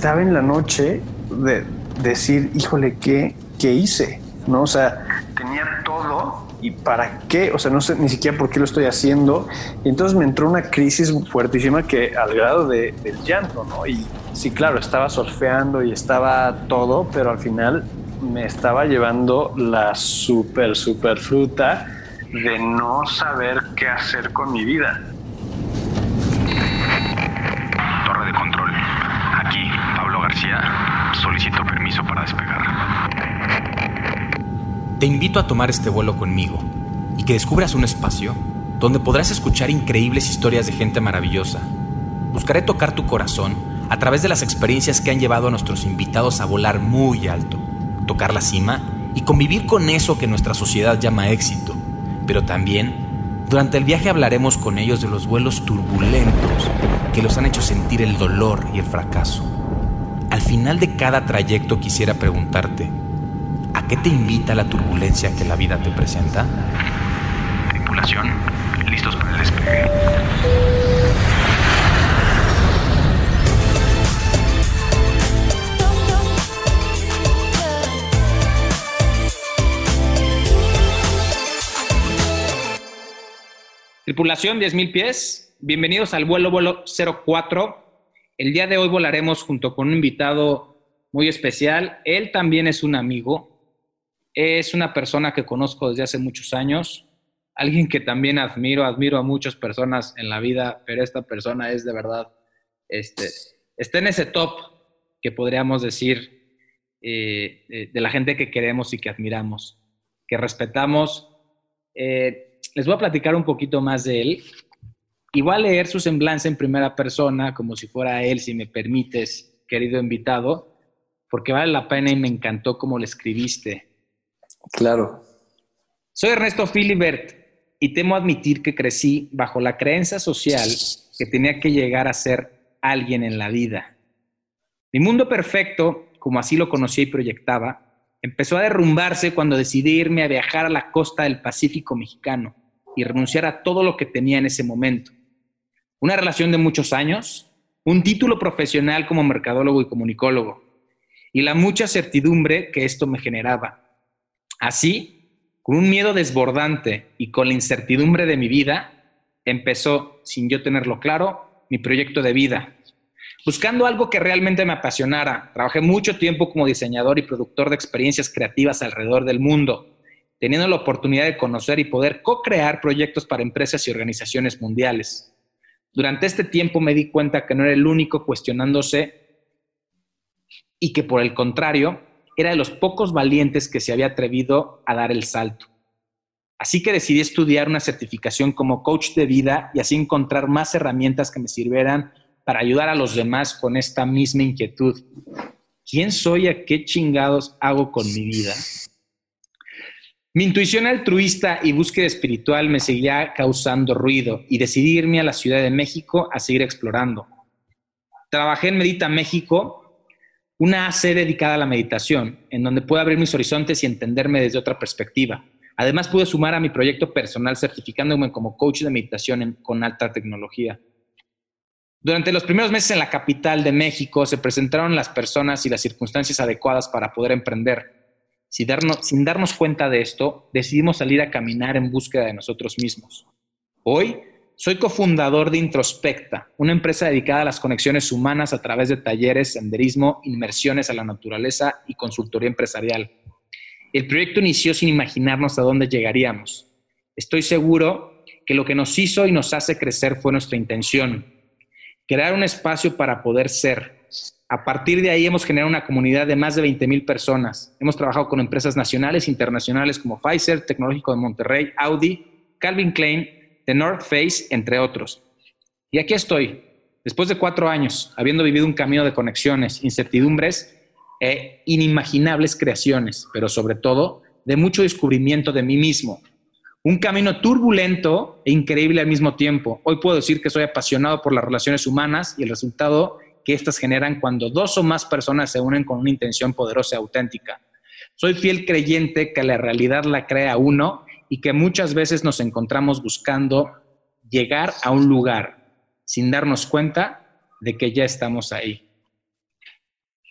estaba en la noche de decir, híjole, ¿qué, qué hice? ¿No? O sea, tenía todo y para qué, o sea, no sé ni siquiera por qué lo estoy haciendo. Y entonces me entró una crisis fuertísima que al grado de, del llanto, ¿no? Y sí, claro, estaba surfeando y estaba todo, pero al final me estaba llevando la super, super fruta de no saber qué hacer con mi vida. Torre de control. Aquí, Pablo García. Solicito permiso para despegar. Te invito a tomar este vuelo conmigo y que descubras un espacio donde podrás escuchar increíbles historias de gente maravillosa. Buscaré tocar tu corazón a través de las experiencias que han llevado a nuestros invitados a volar muy alto, tocar la cima y convivir con eso que nuestra sociedad llama éxito. Pero también, durante el viaje hablaremos con ellos de los vuelos turbulentos que los han hecho sentir el dolor y el fracaso. Al final de cada trayecto quisiera preguntarte, ¿A qué te invita la turbulencia que la vida te presenta? Tripulación, listos para el despegue. Tripulación 10.000 pies, bienvenidos al vuelo vuelo 04. El día de hoy volaremos junto con un invitado muy especial. Él también es un amigo, es una persona que conozco desde hace muchos años, alguien que también admiro, admiro a muchas personas en la vida, pero esta persona es de verdad, este, está en ese top que podríamos decir eh, de la gente que queremos y que admiramos, que respetamos. Eh, les voy a platicar un poquito más de él y voy a leer su semblanza en primera persona, como si fuera él, si me permites, querido invitado, porque vale la pena y me encantó cómo le escribiste. Claro. Soy Ernesto Filibert y temo admitir que crecí bajo la creencia social que tenía que llegar a ser alguien en la vida. Mi mundo perfecto, como así lo conocía y proyectaba, empezó a derrumbarse cuando decidí irme a viajar a la costa del Pacífico mexicano y renunciar a todo lo que tenía en ese momento. Una relación de muchos años, un título profesional como mercadólogo y comunicólogo, y la mucha certidumbre que esto me generaba Así, con un miedo desbordante y con la incertidumbre de mi vida, empezó, sin yo tenerlo claro, mi proyecto de vida. Buscando algo que realmente me apasionara, trabajé mucho tiempo como diseñador y productor de experiencias creativas alrededor del mundo, teniendo la oportunidad de conocer y poder co-crear proyectos para empresas y organizaciones mundiales. Durante este tiempo me di cuenta que no era el único cuestionándose y que por el contrario, era de los pocos valientes que se había atrevido a dar el salto. Así que decidí estudiar una certificación como coach de vida y así encontrar más herramientas que me sirvieran para ayudar a los demás con esta misma inquietud. ¿Quién soy? ¿A qué chingados hago con mi vida? Mi intuición altruista y búsqueda espiritual me seguía causando ruido y decidí irme a la Ciudad de México a seguir explorando. Trabajé en Medita México una AC dedicada a la meditación, en donde puedo abrir mis horizontes y entenderme desde otra perspectiva. Además, pude sumar a mi proyecto personal certificándome como coach de meditación con alta tecnología. Durante los primeros meses en la capital de México se presentaron las personas y las circunstancias adecuadas para poder emprender. Sin darnos, sin darnos cuenta de esto, decidimos salir a caminar en búsqueda de nosotros mismos. Hoy soy cofundador de Introspecta, una empresa dedicada a las conexiones humanas a través de talleres, senderismo, inmersiones a la naturaleza y consultoría empresarial. El proyecto inició sin imaginarnos a dónde llegaríamos. Estoy seguro que lo que nos hizo y nos hace crecer fue nuestra intención, crear un espacio para poder ser. A partir de ahí hemos generado una comunidad de más de 20 mil personas. Hemos trabajado con empresas nacionales e internacionales como Pfizer, Tecnológico de Monterrey, Audi, Calvin Klein, The North Face, entre otros. Y aquí estoy, después de cuatro años, habiendo vivido un camino de conexiones, incertidumbres e inimaginables creaciones, pero sobre todo de mucho descubrimiento de mí mismo. Un camino turbulento e increíble al mismo tiempo. Hoy puedo decir que soy apasionado por las relaciones humanas y el resultado que éstas generan cuando dos o más personas se unen con una intención poderosa y auténtica. Soy fiel creyente que la realidad la crea uno y que muchas veces nos encontramos buscando llegar a un lugar sin darnos cuenta de que ya estamos ahí.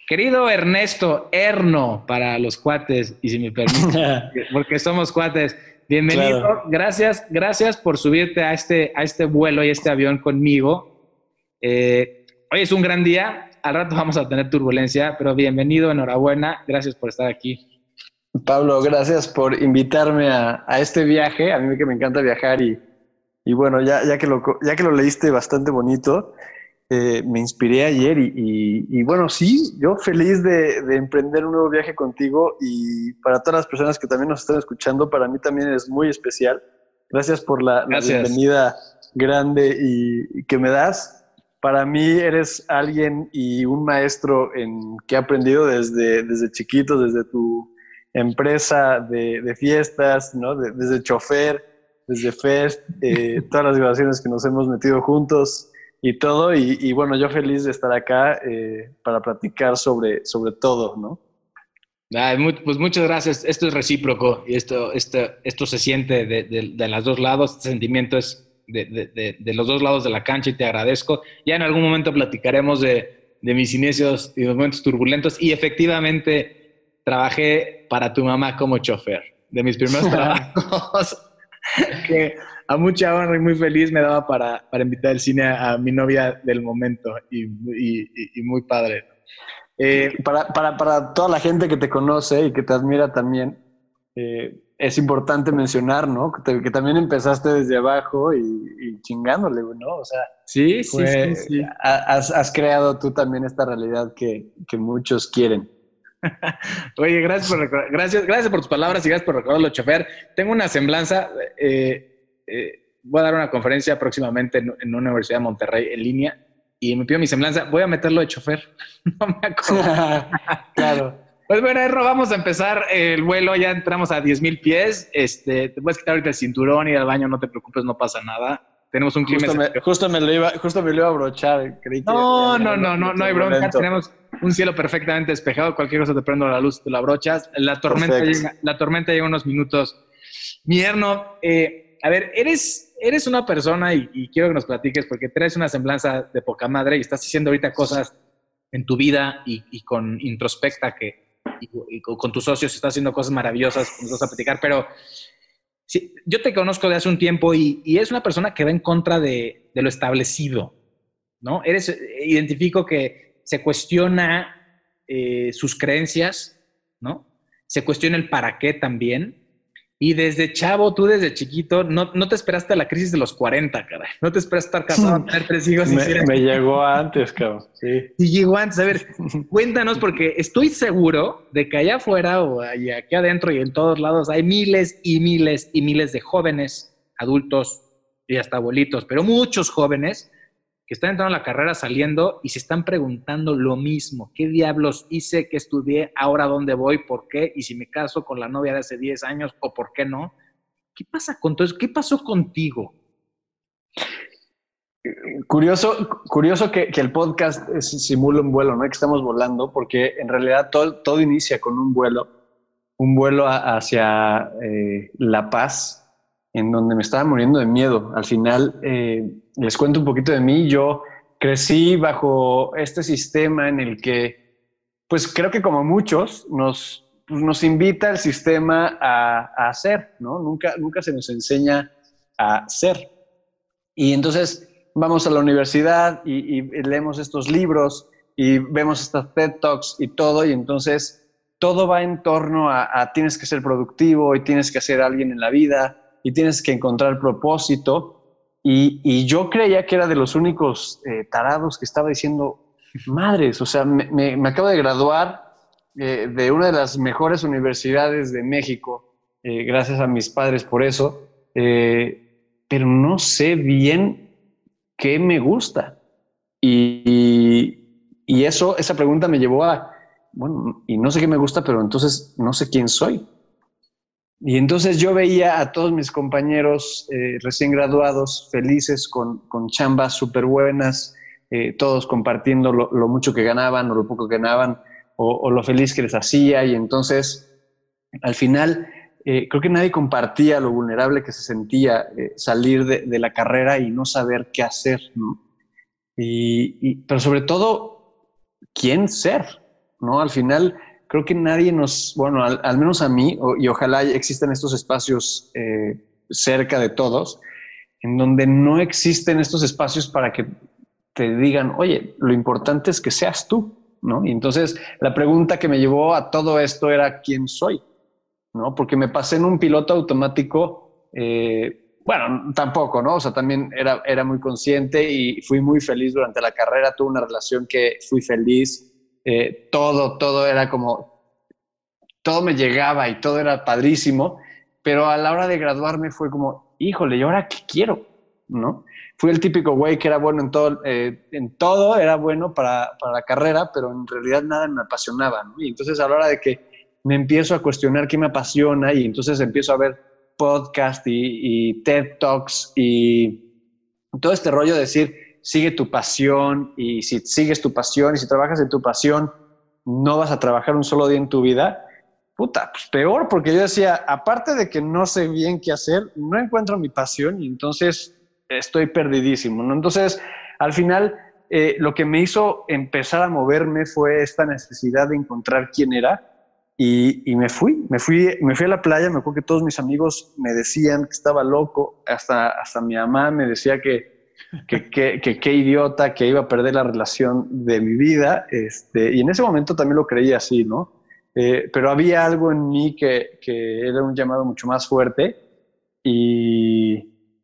Querido Ernesto, Erno para los cuates, y si me permite, porque somos cuates. Bienvenido, gracias, gracias por subirte a este, a este vuelo y este avión conmigo. Eh, hoy es un gran día, al rato vamos a tener turbulencia, pero bienvenido, enhorabuena, gracias por estar aquí. Pablo, gracias por invitarme a, este viaje, a mí que me encanta viajar y, y bueno, ya, ya, que lo, ya que lo leíste bastante bonito, eh, me inspiré ayer y, bueno, sí, yo feliz de, emprender un nuevo viaje contigo y para todas las personas que también nos están escuchando, para mí también es muy especial. Gracias por la, bienvenida grande y, que me das. Para mí eres alguien y un maestro en que he aprendido desde, desde chiquito, desde tu empresa de, fiestas, ¿no? desde chofer, desde Fest, eh, todas las grabaciones que nos hemos metido juntos y todo. Y, bueno, yo feliz de estar acá eh, para platicar sobre, sobre todo, ¿no? pues muchas gracias. Esto es recíproco y esto, esto, esto se siente de, de, los dos lados. Este sentimiento es de, de, los dos lados de la cancha y te agradezco. Ya en algún momento platicaremos de, mis inicios y momentos turbulentos. Y efectivamente trabajé para tu mamá como chofer. De mis primeros trabajos. que a mucha honra y muy feliz me daba para, para invitar al cine a, mi novia del momento y, y, muy padre. Eh, para, para, para, toda la gente que te conoce y que te admira también, eh, es importante mencionar, ¿no? Que, también empezaste desde abajo y, chingándole, ¿no? O sea, sí, sí, sí, Has, has, creado tú también esta realidad que, que muchos quieren. Oye, gracias por, gracias, gracias por tus palabras y gracias por recordarlo, chofer. Tengo una semblanza. Eh, eh, voy a dar una conferencia próximamente en, una universidad de Monterrey en línea y me pido mi semblanza. Voy a meterlo de chofer. no me acuerdo. claro. Pues bueno, Erro, vamos a empezar el vuelo. Ya entramos a 10.000 pies. Este, te puedes quitar ahorita el cinturón y ir al baño, no te preocupes, no pasa nada. Tenemos un clima. Justo me, lo, iba, justo me lo iba a abrochar. Creí no, no, no, no, no hay bronca. Tenemos un cielo perfectamente despejado, cualquier cosa te prendo la luz, te la brochas. La tormenta, llega, la tormenta llega unos minutos. Mierno, eh, a ver, eres, eres una persona y, quiero que nos platiques porque traes una semblanza de poca madre y estás haciendo ahorita cosas en tu vida y, con introspecta que y, con tus socios estás haciendo cosas maravillosas, nos vas a platicar, pero yo te conozco de hace un tiempo y, eres una persona que va en contra de, de lo establecido, ¿no? Eres, identifico que se cuestiona eh, sus creencias, ¿no? Se cuestiona el para qué también. Y desde chavo, tú desde chiquito, no, no te esperaste a la crisis de los 40, caray. No te esperaste estar casado, tener tres hijos. me, me llegó antes, cabrón. Sí. Y llegó antes. A ver, cuéntanos, porque estoy seguro de que allá afuera o allá, aquí adentro y en todos lados hay miles y miles y miles de jóvenes, adultos y hasta abuelitos, pero muchos jóvenes que están entrando a la carrera saliendo y se están preguntando lo mismo. ¿Qué diablos hice? ¿Qué estudié? ¿Ahora dónde voy? ¿Por qué? ¿Y si me caso con la novia de hace 10 años o por qué no? ¿Qué pasa con todo eso? ¿Qué pasó contigo? Curioso, curioso que, el podcast simula un vuelo, ¿no? Que estamos volando, porque en realidad todo, todo inicia con un vuelo, un vuelo hacia eh, La Paz, en donde me estaba muriendo de miedo. Al final, eh, les cuento un poquito de mí. Yo crecí bajo este sistema en el que, pues creo que como muchos, nos, nos invita el sistema a, hacer, ¿no? Nunca, nunca se nos enseña a ser. Y entonces vamos a la universidad y, leemos estos libros y vemos estas TED Talks y todo, y entonces todo va en torno a, a tienes que ser productivo y tienes que ser alguien en la vida y tienes que encontrar propósito. Y, yo creía que era de los únicos eh, tarados que estaba diciendo, madres, o sea, me, acabo de graduar eh, de una de las mejores universidades de México, eh, gracias a mis padres por eso, pero no sé bien qué me gusta. Y, y eso, esa pregunta me llevó a, bueno, y no sé qué me gusta, pero entonces no sé quién soy. Y entonces yo veía a todos mis compañeros eh, recién graduados felices con, con chambas súper buenas, eh, todos compartiendo lo, mucho que ganaban o lo poco que ganaban o, lo feliz que les hacía. Y entonces, al final, eh, creo que nadie compartía lo vulnerable que se sentía salir de, la carrera y no saber qué hacer. Y, pero sobre todo, ¿quién ser? ¿no? Al final, creo que nadie nos, bueno, al, menos a mí, y ojalá existan estos espacios eh, cerca de todos, en donde no existen estos espacios para que te digan, oye, lo importante es que seas tú, ¿no? Y entonces la pregunta que me llevó a todo esto era, ¿quién soy? ¿No? Porque me pasé en un piloto automático, eh, bueno, tampoco, ¿no? O sea, también era, era muy consciente y fui muy feliz durante la carrera, tuve una relación que fui feliz, eh, todo, todo era como, todo me llegaba y todo era padrísimo, pero a la hora de graduarme fue como, híjole, ¿y ahora qué quiero? ¿No? Fui el típico güey que era bueno en todo, eh, en todo era bueno para, para, la carrera, pero en realidad nada me apasionaba. Y entonces a la hora de que me empiezo a cuestionar qué me apasiona y entonces empiezo a ver podcast y, y TED Talks y todo este rollo de decir, sigue tu pasión y si sigues tu pasión y si trabajas en tu pasión, no vas a trabajar un solo día en tu vida, puta, pues peor, porque yo decía, aparte de que no sé bien qué hacer, no encuentro mi pasión y entonces estoy perdidísimo, ¿no? Entonces, al final, eh, lo que me hizo empezar a moverme fue esta necesidad de encontrar quién era y, y, me fui, me fui, me fui a la playa, me acuerdo que todos mis amigos me decían que estaba loco, hasta, hasta mi mamá me decía que que qué idiota, que iba a perder la relación de mi vida, este, y en ese momento también lo creía así, ¿no? Eh, pero había algo en mí que, que, era un llamado mucho más fuerte y,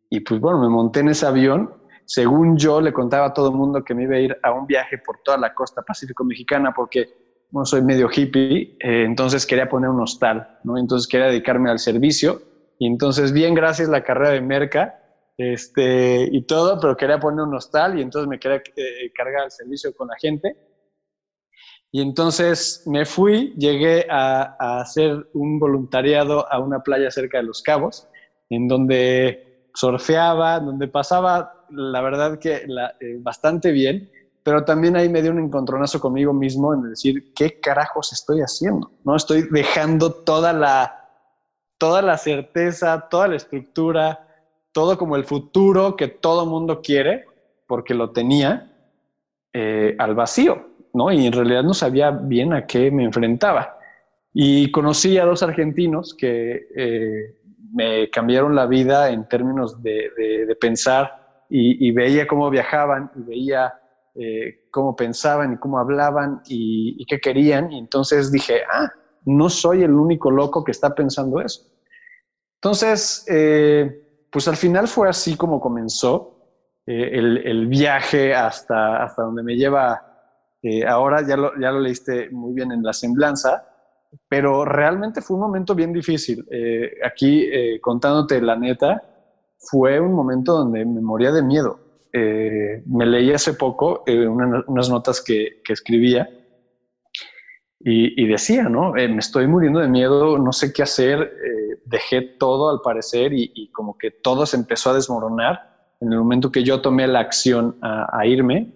y, pues bueno, me monté en ese avión. Según yo le contaba a todo el mundo que me iba a ir a un viaje por toda la costa pacífico mexicana porque bueno, soy medio hippie, eh, entonces quería poner un hostal, ¿no? Entonces quería dedicarme al servicio y entonces bien gracias la carrera de Merca este, y todo, pero quería poner un hostal y entonces me quería eh, cargar el servicio con la gente. Y entonces me fui, llegué a, hacer un voluntariado a una playa cerca de Los Cabos, en donde surfeaba, donde pasaba, la verdad que eh, bastante bien, pero también ahí me dio un encontronazo conmigo mismo en decir, ¿qué carajos estoy haciendo? ¿No? Estoy dejando toda la, toda la certeza, toda la estructura, todo como el futuro que todo mundo quiere, porque lo tenía, eh, al vacío, ¿no? Y en realidad no sabía bien a qué me enfrentaba. Y conocí a dos argentinos que eh, me cambiaron la vida en términos de, pensar y, veía cómo viajaban y veía eh, cómo pensaban y cómo hablaban y, y, qué querían. Y entonces dije, ah, no soy el único loco que está pensando eso. Entonces, pues al final fue así como comenzó eh, el, viaje hasta, hasta donde me lleva eh, ahora, ya lo, ya lo leíste muy bien en la semblanza, pero realmente fue un momento bien difícil. Eh, aquí, contándote la neta, fue un momento donde me moría de miedo. me leí hace poco unas notas que, que escribía y, decía, ¿no? me estoy muriendo de miedo, no sé qué hacer dejé todo al parecer y, como que todo se empezó a desmoronar en el momento que yo tomé la acción a, irme.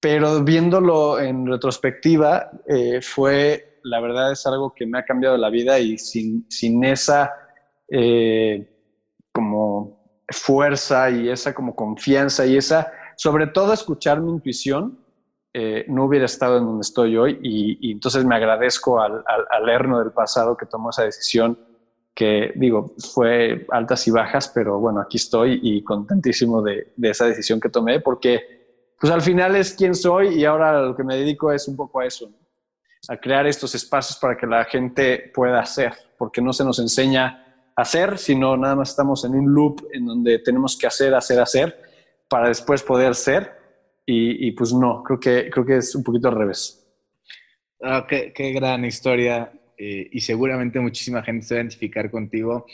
Pero viéndolo en retrospectiva, eh, fue, la verdad es algo que me ha cambiado la vida y sin, sin esa eh, como fuerza y esa como confianza y esa, sobre todo escuchar mi intuición, eh, no hubiera estado en donde estoy hoy y, entonces me agradezco al, al, del pasado que tomó esa decisión que digo, fue altas y bajas, pero bueno, aquí estoy y contentísimo de, esa decisión que tomé porque pues al final es quien soy y ahora lo que me dedico es un poco a eso, a crear estos espacios para que la gente pueda hacer, porque no se nos enseña a hacer, sino nada más estamos en un loop en donde tenemos que hacer, hacer, hacer para después poder ser y, pues no, creo que, creo que es un poquito al revés. Ah, qué, qué gran historia eh, y seguramente muchísima gente se va a identificar contigo.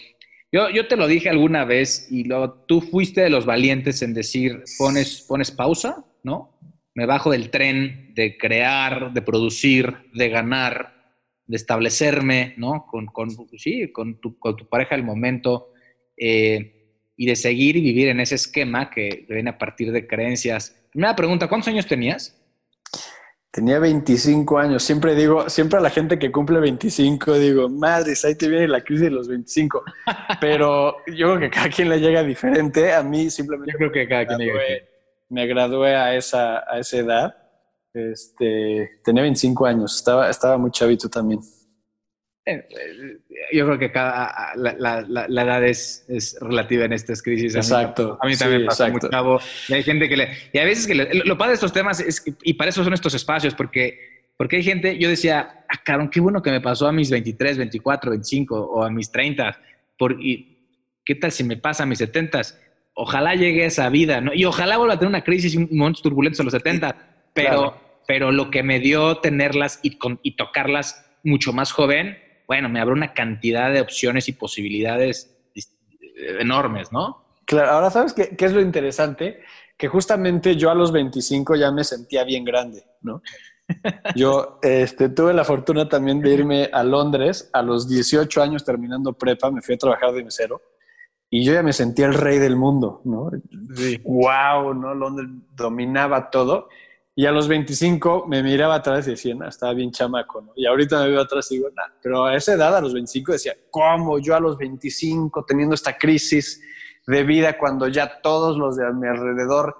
Yo, yo te lo dije alguna vez y lo, tú fuiste de los valientes en decir, pones, pones pausa, ¿no? Me bajo del tren de crear, de producir, de ganar, de establecerme, ¿no? Con, con sí, con, tu, con tu pareja del momento eh, y de seguir y vivir en ese esquema que viene a partir de creencias. Primera pregunta, ¿cuántos años tenías? Tenía 25 años. Siempre digo, siempre a la gente que cumple 25 digo, madres, ahí te viene la crisis de los 25. Pero yo creo que cada quien le llega diferente. A mí simplemente yo creo que cada quien llega me gradué a esa, a esa edad. Este, tenía 25 años, estaba, estaba muy chavito también. Eh, yo creo que cada, la, la, edad es, es, relativa en estas crisis. Exacto. A mí, también pasa muy chavo. Y hay gente que le... Y a veces que lo padre de estos temas es y para eso son estos espacios, porque, porque hay gente, yo decía, ah, cabrón, qué bueno que me pasó a mis 23, 24, 25 o a mis 30. Por, y, ¿Qué tal si me pasa a mis 70? Ojalá llegue esa vida, ¿no? Y ojalá vuelva a tener una crisis y momentos turbulentos a los 70, pero, pero lo que me dio tenerlas y, y tocarlas mucho más joven bueno, me abre una cantidad de opciones y posibilidades enormes, ¿no? Claro, ahora sabes qué, es lo interesante, que justamente yo a los 25 ya me sentía bien grande, ¿no? Yo este, tuve la fortuna también de irme a Londres a los 18 años terminando prepa, me fui a trabajar de mesero y yo ya me sentía el rey del mundo, ¿no? Sí. Wow, ¿no? Londres dominaba todo y a los 25 me miraba atrás y decía, estaba bien chamaco, ¿no? Y ahorita me veo atrás y digo, no, pero a esa edad, a los 25, decía, ¿cómo yo a los 25 teniendo esta crisis de vida cuando ya todos los de a mi alrededor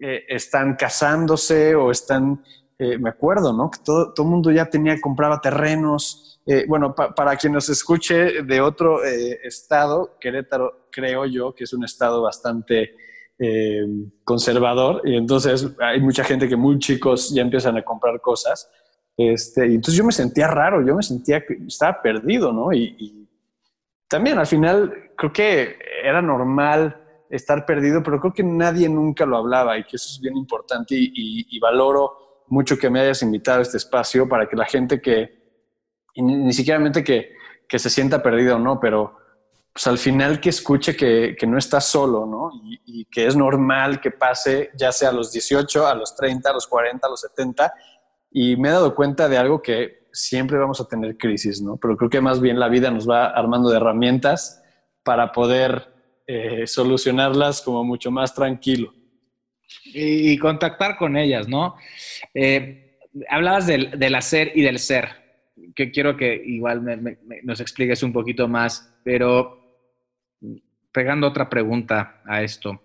eh, están casándose o están, eh, me acuerdo, ¿no? Que todo el mundo ya tenía, compraba terrenos. Eh, bueno, para quien nos escuche de otro estado, Querétaro, creo yo que es un estado bastante eh, conservador y entonces hay mucha gente que muy chicos ya empiezan a comprar cosas. Este, y entonces yo me sentía raro, yo me sentía que estaba perdido, ¿no? Y, también al final creo que era normal estar perdido, pero creo que nadie nunca lo hablaba y que eso es bien importante y, valoro mucho que me hayas invitado a este espacio para que la gente que, ni, ni siquiera que, que se sienta perdido o no, pero pues al final que escuche que, no está solo, ¿no? Y, que es normal que pase, ya sea a los 18, a los 30, a los 40, a los 70. Y me he dado cuenta de algo que siempre vamos a tener crisis, ¿no? Pero creo que más bien la vida nos va armando de herramientas para poder eh, solucionarlas como mucho más tranquilo. Y, contactar con ellas, ¿no? Eh, hablabas del, hacer y del ser, que quiero que igual nos expliques un poquito más, pero pegando otra pregunta a esto.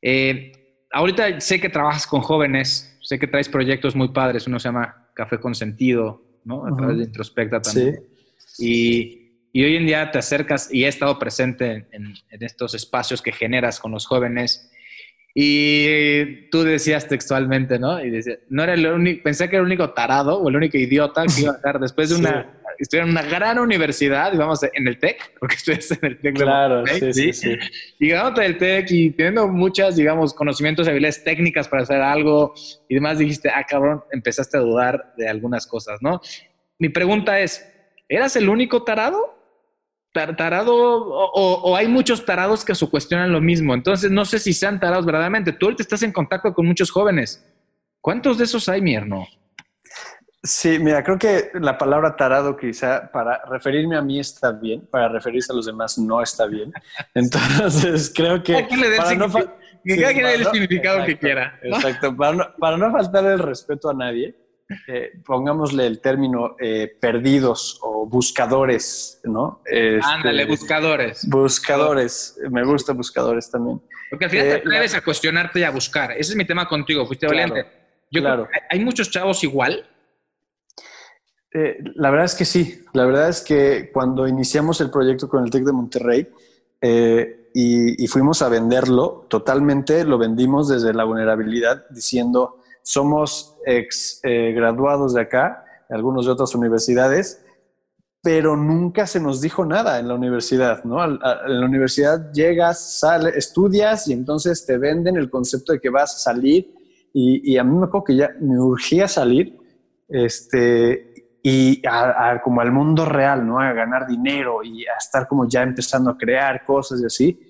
Eh, ahorita sé que trabajas con jóvenes, sé que traes proyectos muy padres, uno se llama Café con Sentido, ¿no? A través de Introspecta también. Sí. Y, y, hoy en día te acercas y he estado presente en, estos espacios que generas con los jóvenes. Y tú decías textualmente, ¿no? Y decía, no era el único, pensé que era el único tarado o el único idiota que iba a estar después de una estudiar en una gran universidad, digamos, en el TEC, porque estudias en el TEC. Claro, sí, sí, sí. Y ganándote del TEC y teniendo muchas, digamos, conocimientos y habilidades técnicas para hacer algo y demás, dijiste, ah, cabrón, empezaste a dudar de algunas cosas, ¿no? Mi pregunta es, ¿eras el único tarado? tarado o, o, hay muchos tarados que se cuestionan lo mismo. Entonces, no sé si sean tarados verdaderamente. Tú ahorita estás en contacto con muchos jóvenes. ¿Cuántos de esos hay, Mierno? Sí, mira, creo que la palabra tarado quizá para referirme a mí está bien, para referirse a los demás no está bien. Entonces, creo que... Para no que cada quien dé el significado que quiera. Exacto, para no, para no, faltar el respeto a nadie, eh, pongámosle el término eh, perdidos o buscadores, ¿no? Este, Ándale, buscadores. Buscadores, me gusta buscadores también. Porque al final te eh, atreves a cuestionarte y a buscar. Ese es mi tema contigo, fuiste valiente. Yo claro. creo que hay muchos chavos igual eh, la verdad es que sí. La verdad es que cuando iniciamos el proyecto con el TEC de Monterrey eh, y, fuimos a venderlo, totalmente lo vendimos desde la vulnerabilidad, diciendo, somos ex eh, graduados de acá, algunos de otras universidades, pero nunca se nos dijo nada en la universidad, ¿no? en la universidad llegas, sales, estudias y entonces te venden el concepto de que vas a salir y, y a mí me acuerdo que ya me urgía salir, este, y a, como al mundo real, ¿no? A ganar dinero y a estar como ya empezando a crear cosas y así.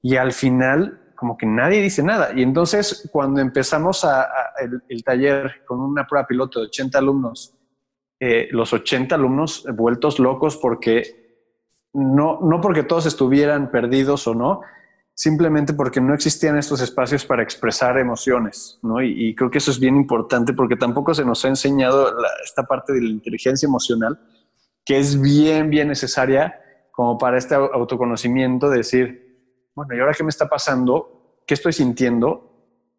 Y al final, como que nadie dice nada. Y entonces, cuando empezamos a, el, taller con una prueba piloto de 80 alumnos, eh, los 80 alumnos vueltos locos porque no, no porque todos estuvieran perdidos o no, simplemente porque no existían estos espacios para expresar emociones, ¿no? Y, creo que eso es bien importante porque tampoco se nos ha enseñado esta parte de la inteligencia emocional, que es bien, bien necesaria como para este autoconocimiento, de decir, bueno, ¿y ahora qué me está pasando? ¿Qué estoy sintiendo?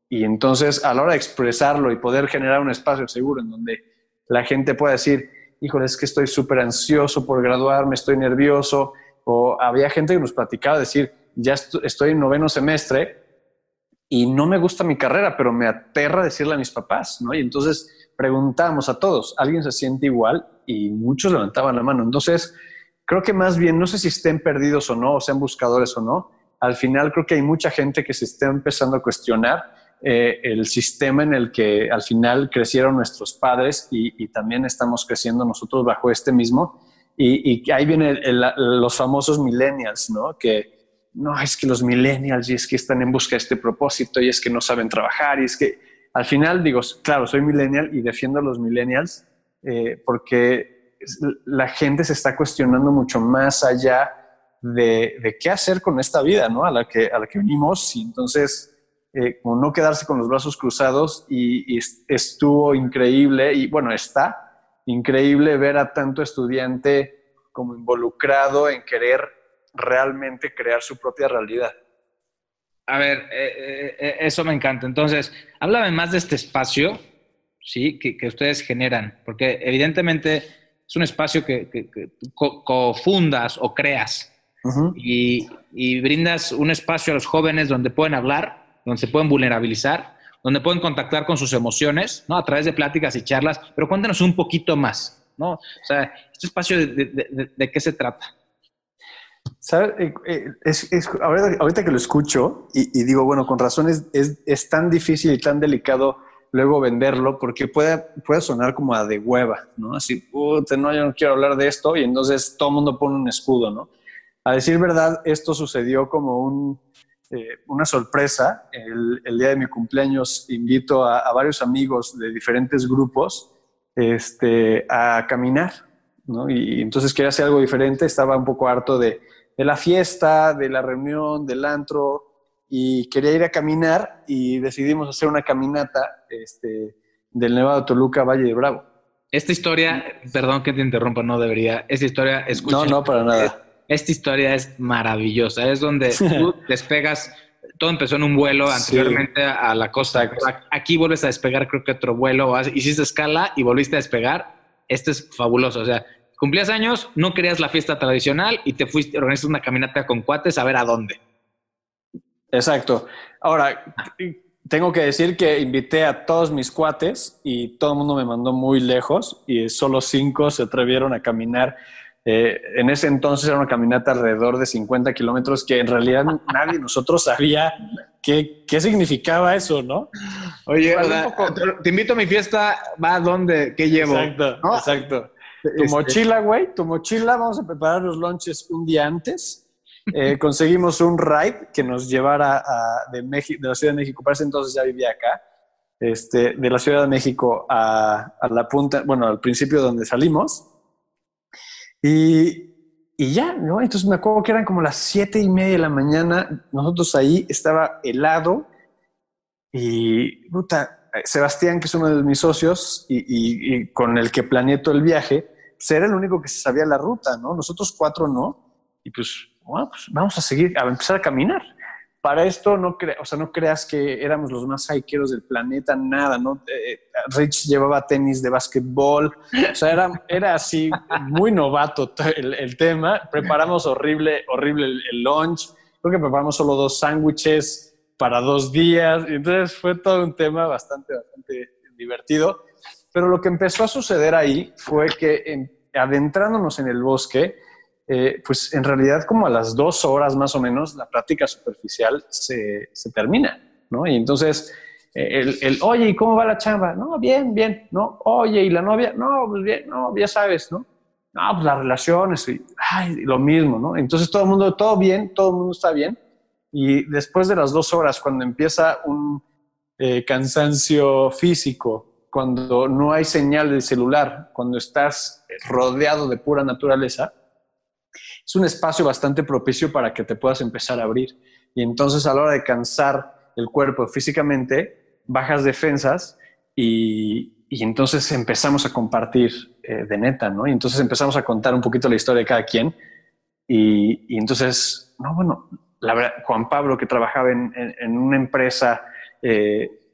y entonces a la hora de expresarlo y poder generar un espacio seguro en donde la gente pueda decir, híjole, es que estoy súper ansioso por graduarme, estoy nervioso, o había gente que nos platicaba decir, ya estoy en noveno semestre y no me gusta mi carrera, pero me aterra decirle a mis papás, ¿no? Y entonces preguntamos a todos, ¿alguien se siente igual? Y muchos levantaban la mano. Entonces, creo que más bien, no sé si estén perdidos o no, o sean buscadores o no, al final creo que hay mucha gente que se está empezando a cuestionar eh, el sistema en el que al final crecieron nuestros padres y, también estamos creciendo nosotros bajo este mismo. Y, ahí vienen los famosos millennials, ¿no? Que no, es que los millennials y es que están en busca de este propósito y es que no saben trabajar y es que al final digo, claro, soy millennial y defiendo a los millennials eh, porque la gente se está cuestionando mucho más allá de, qué hacer con esta vida, ¿no? A la que, a la que venimos y entonces eh, como no quedarse con los brazos cruzados y, estuvo increíble y bueno, está increíble ver a tanto estudiante como involucrado en querer realmente crear su propia realidad. A ver, eh, eh, eso me encanta. Entonces, háblame más de este espacio, ¿sí? Que, ustedes generan, porque evidentemente es un espacio que, que, cofundas o creas y, y, brindas un espacio a los jóvenes donde pueden hablar, donde se pueden vulnerabilizar, donde pueden contactar con sus emociones, ¿no? A través de pláticas y charlas, pero cuéntanos un poquito más, ¿no? O sea, este espacio de, qué se trata. ¿Sabes? Eh, eh, es, ahorita, que lo escucho y, digo, bueno, con razón es, es, tan difícil y tan delicado luego venderlo porque puede, puede sonar como a de hueva, ¿no? Así, no, yo no quiero hablar de esto y entonces todo el mundo pone un escudo, ¿no? A decir verdad, esto sucedió como eh, una sorpresa. El, día de mi cumpleaños invito a, varios amigos de diferentes grupos este, a caminar, ¿no? Y entonces quería hacer algo diferente, estaba un poco harto de, la fiesta, de la reunión, del antro, y quería ir a caminar y decidimos hacer una caminata este, del Nevado Toluca Valle de Bravo. Esta historia, perdón que te interrumpa, no debería, esta historia, escucha. No, no, para nada esta historia es maravillosa. Es donde tú despegas. Todo empezó en un vuelo anteriormente a la costa. Aquí vuelves a despegar, creo que otro vuelo. Hiciste escala y volviste a despegar. Esto es fabuloso. O sea, cumplías años, no querías la fiesta tradicional y te fuiste, organizaste una caminata con cuates a ver a dónde. Exacto. Ahora, tengo que decir que invité a todos mis cuates y todo el mundo me mandó muy lejos y solo cinco se atrevieron a caminar eh, en ese entonces era una caminata alrededor de 50 kilómetros que en realidad nadie de nosotros sabía qué, qué significaba eso, ¿no? Oye, te invito a mi fiesta, ¿va a dónde? ¿Qué llevo? Exacto, exacto. Tu este mochila, güey, tu mochila, vamos a preparar los lunches un día antes. Eh, conseguimos un ride que nos llevara de, México, de la Ciudad de México, para ese entonces ya vivía acá, este, de la Ciudad de México a, a la punta, bueno, al principio donde salimos y, y ya, ¿no? Entonces me acuerdo que eran como las siete y media de la mañana, nosotros ahí, estaba helado y, puta, Sebastián, que es uno de mis socios y, con el que planeé todo el viaje, pues era el único que se sabía la ruta, ¿no? Nosotros cuatro no. Y pues, bueno, pues vamos a seguir, a empezar a caminar para esto no, o sea, no creas que éramos los más hikeros del planeta, nada, ¿no? Eh, Rich llevaba tenis de básquetbol, o sea, era, era así muy novato el, tema. Preparamos horrible, horrible el, lunch, creo que preparamos solo dos sándwiches para dos días, y entonces fue todo un tema bastante, bastante divertido. Pero lo que empezó a suceder ahí fue que adentrándonos en el bosque, eh, pues en realidad como a las dos horas más o menos la práctica superficial se, se termina, ¿no? Y entonces eh, el, el, oye, ¿y cómo va la chamba? No, bien, bien, ¿no? Oye, ¿y la novia? No, pues bien, no, ya sabes, ¿no? No, pues las relaciones, y, ay, lo mismo, ¿no? Entonces todo el mundo, todo bien, todo el mundo está bien. Y después de las dos horas, cuando empieza un eh, cansancio físico, cuando no hay señal de celular, cuando estás rodeado de pura naturaleza, es un espacio bastante propicio para que te puedas empezar a abrir. Y entonces a la hora de cansar el cuerpo físicamente, bajas defensas y, entonces empezamos a compartir eh, de neta, ¿no? Y entonces empezamos a contar un poquito la historia de cada quien. Y, entonces, no, bueno, la verdad, Juan Pablo, que trabajaba en, una empresa eh,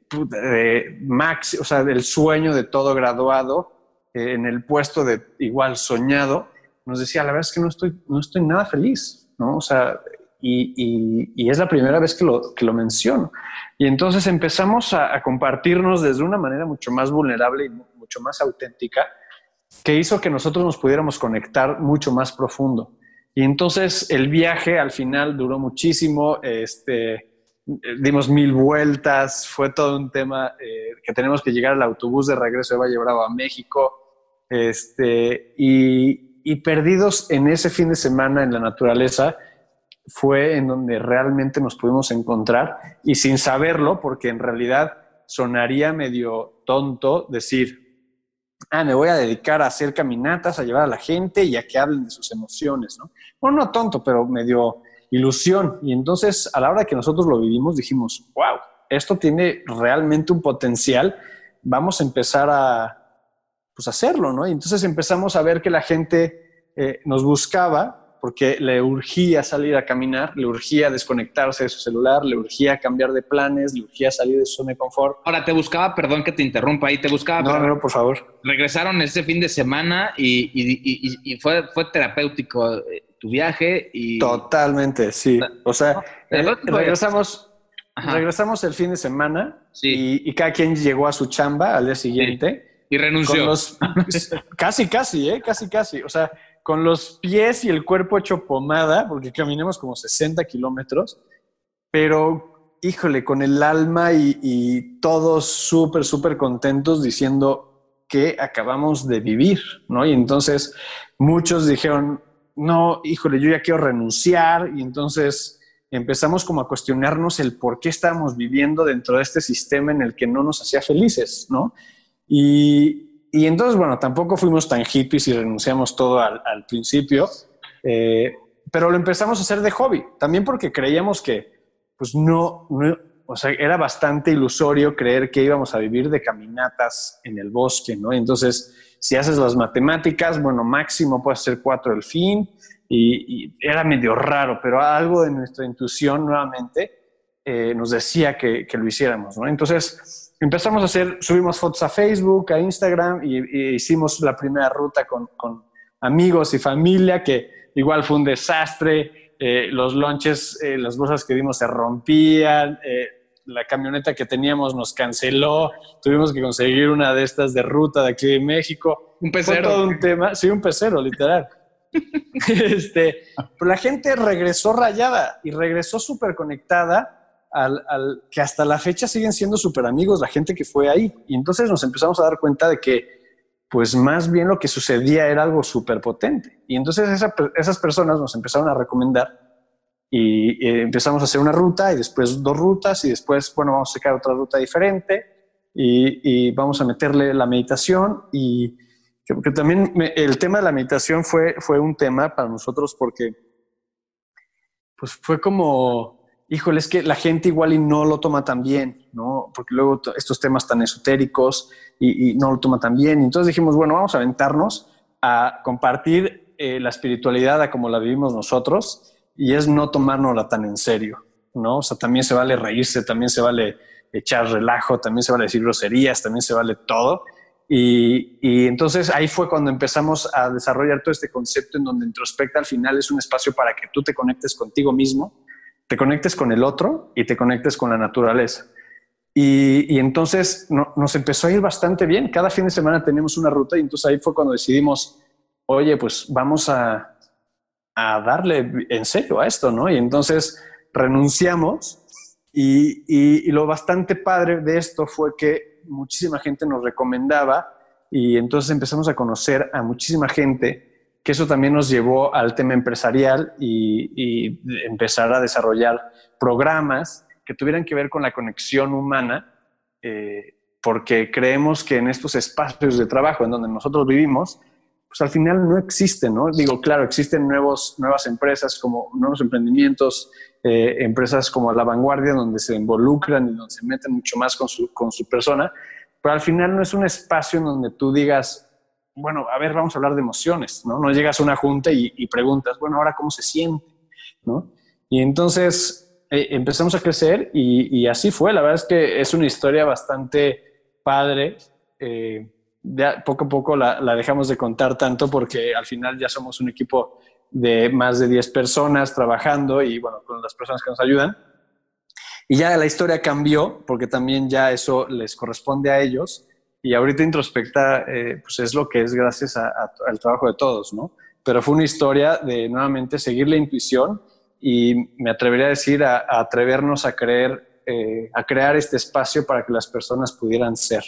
Max, o sea, del sueño de todo graduado eh, en el puesto de igual soñado, nos decía, la verdad es que no estoy, no estoy nada feliz, ¿no? O sea, y, y, es la primera vez que lo, que lo menciono. Y entonces empezamos a, a, compartirnos desde una manera mucho más vulnerable y mucho más auténtica, que hizo que nosotros nos pudiéramos conectar mucho más profundo. Y entonces el viaje al final duró muchísimo, este, dimos mil vueltas, fue todo un tema eh, que tenemos que llegar al autobús de regreso de Valle Bravo a México, este, y, y perdidos en ese fin de semana en la naturaleza, fue en donde realmente nos pudimos encontrar y sin saberlo, porque en realidad sonaría medio tonto decir, ah, me voy a dedicar a hacer caminatas, a llevar a la gente y a que hablen de sus emociones, ¿no? Bueno, no tonto, pero medio ilusión. Y entonces, a la hora que nosotros lo vivimos, dijimos, wow, esto tiene realmente un potencial, vamos a empezar a pues, hacerlo, ¿no? Y entonces empezamos a ver que la gente eh, nos buscaba porque le urgía salir a caminar, le urgía desconectarse de su celular, le urgía cambiar de planes, le urgía salir de su zona de confort. Ahora, te buscaba, perdón que te interrumpa ahí, te buscaba. No, no, por favor. Regresaron ese fin de semana y, y, y, fue, fue terapéutico eh, tu viaje y... Totalmente, sí. O sea, eh, regresamos, regresamos el fin de semana y, cada quien llegó a su chamba al día siguiente. Y renunció. casi, casi, ¿eh? Casi, casi. O sea, con los pies y el cuerpo hecho pomada, porque caminamos como 60 kilómetros, pero híjole, con el alma y, todos súper, súper contentos diciendo que acabamos de vivir, ¿no? Y entonces muchos dijeron, no, híjole, yo ya quiero renunciar y entonces empezamos como a cuestionarnos el por qué estábamos viviendo dentro de este sistema en el que no nos hacía felices, ¿no? Y, y entonces, bueno, tampoco fuimos tan hippies y renunciamos todo al, principio, eh, pero lo empezamos a hacer de hobby, también porque creíamos que, pues no, o sea, era bastante ilusorio creer que íbamos a vivir de caminatas en el bosque, ¿no? entonces, si haces las matemáticas, bueno, máximo puede ser cuatro el fin, y, era medio raro, pero algo de nuestra intuición nuevamente eh, nos decía que, lo hiciéramos, ¿no? Entonces, empezamos a hacer, subimos fotos a Facebook, a Instagram y, hicimos la primera ruta con, amigos y familia, que igual fue un desastre. Eh, los lonches, eh, las bolsas que dimos se rompían, la camioneta que teníamos nos canceló, tuvimos que conseguir una de estas de ruta de aquí de México. Un pecero. Fue todo un tema, sí, un pecero, literal. este, pero la gente regresó rayada y regresó súper conectada al, que hasta la fecha siguen siendo súper amigos la gente que fue ahí. Y entonces nos empezamos a dar cuenta de que, pues más bien lo que sucedía era algo súper potente. Y entonces esas personas nos empezaron a recomendar y, empezamos a hacer una ruta y después dos rutas y después, bueno, vamos a sacar otra ruta diferente y, vamos a meterle la meditación y que, también el tema de la meditación fue, fue un tema para nosotros porque pues fue como híjole, es que la gente igual y no lo toma tan bien, ¿no? Porque luego estos temas tan esotéricos y, no lo toma tan bien. Entonces dijimos, bueno, vamos a aventarnos a compartir eh, la espiritualidad a como la vivimos nosotros y es no tomárnosla tan en serio, ¿no? O sea, también se vale reírse, también se vale echar relajo, también se vale decir groserías, también se vale todo. Y, y, entonces ahí fue cuando empezamos a desarrollar todo este concepto en donde introspecta al final es un espacio para que tú te conectes contigo mismo te conectes con el otro y te conectes con la naturaleza. Y, entonces nos empezó a ir bastante bien. Cada fin de semana tenemos una ruta y entonces ahí fue cuando decidimos, oye, pues vamos a, a darle en serio a esto, ¿no? Y entonces renunciamos y, y, lo bastante padre de esto fue que muchísima gente nos recomendaba y entonces empezamos a conocer a muchísima gente que eso también nos llevó al tema empresarial y, empezar a desarrollar programas que tuvieran que ver con la conexión humana, eh, porque creemos que en estos espacios de trabajo en donde nosotros vivimos, pues al final no existen, ¿no? Digo, claro, existen nuevos, nuevas empresas como nuevos emprendimientos, eh, empresas como La Vanguardia, donde se involucran y donde se meten mucho más con su, con su persona, pero al final no es un espacio en donde tú digas, bueno, a ver, vamos a hablar de emociones, ¿no? No llegas a una junta y, preguntas, bueno, ahora cómo se siente, ¿no? Y entonces eh, empezamos a crecer y, así fue. La verdad es que es una historia bastante padre. Eh, poco a poco la, dejamos de contar tanto porque al final ya somos un equipo de más de 10 personas trabajando y bueno, con las personas que nos ayudan. Y ya la historia cambió porque también ya eso les corresponde a ellos y ahorita introspecta eh, pues es lo que es gracias al trabajo de todos, ¿no? Pero fue una historia de nuevamente seguir la intuición y me atrevería a decir a, atrevernos a creer, eh, a crear este espacio para que las personas pudieran ser.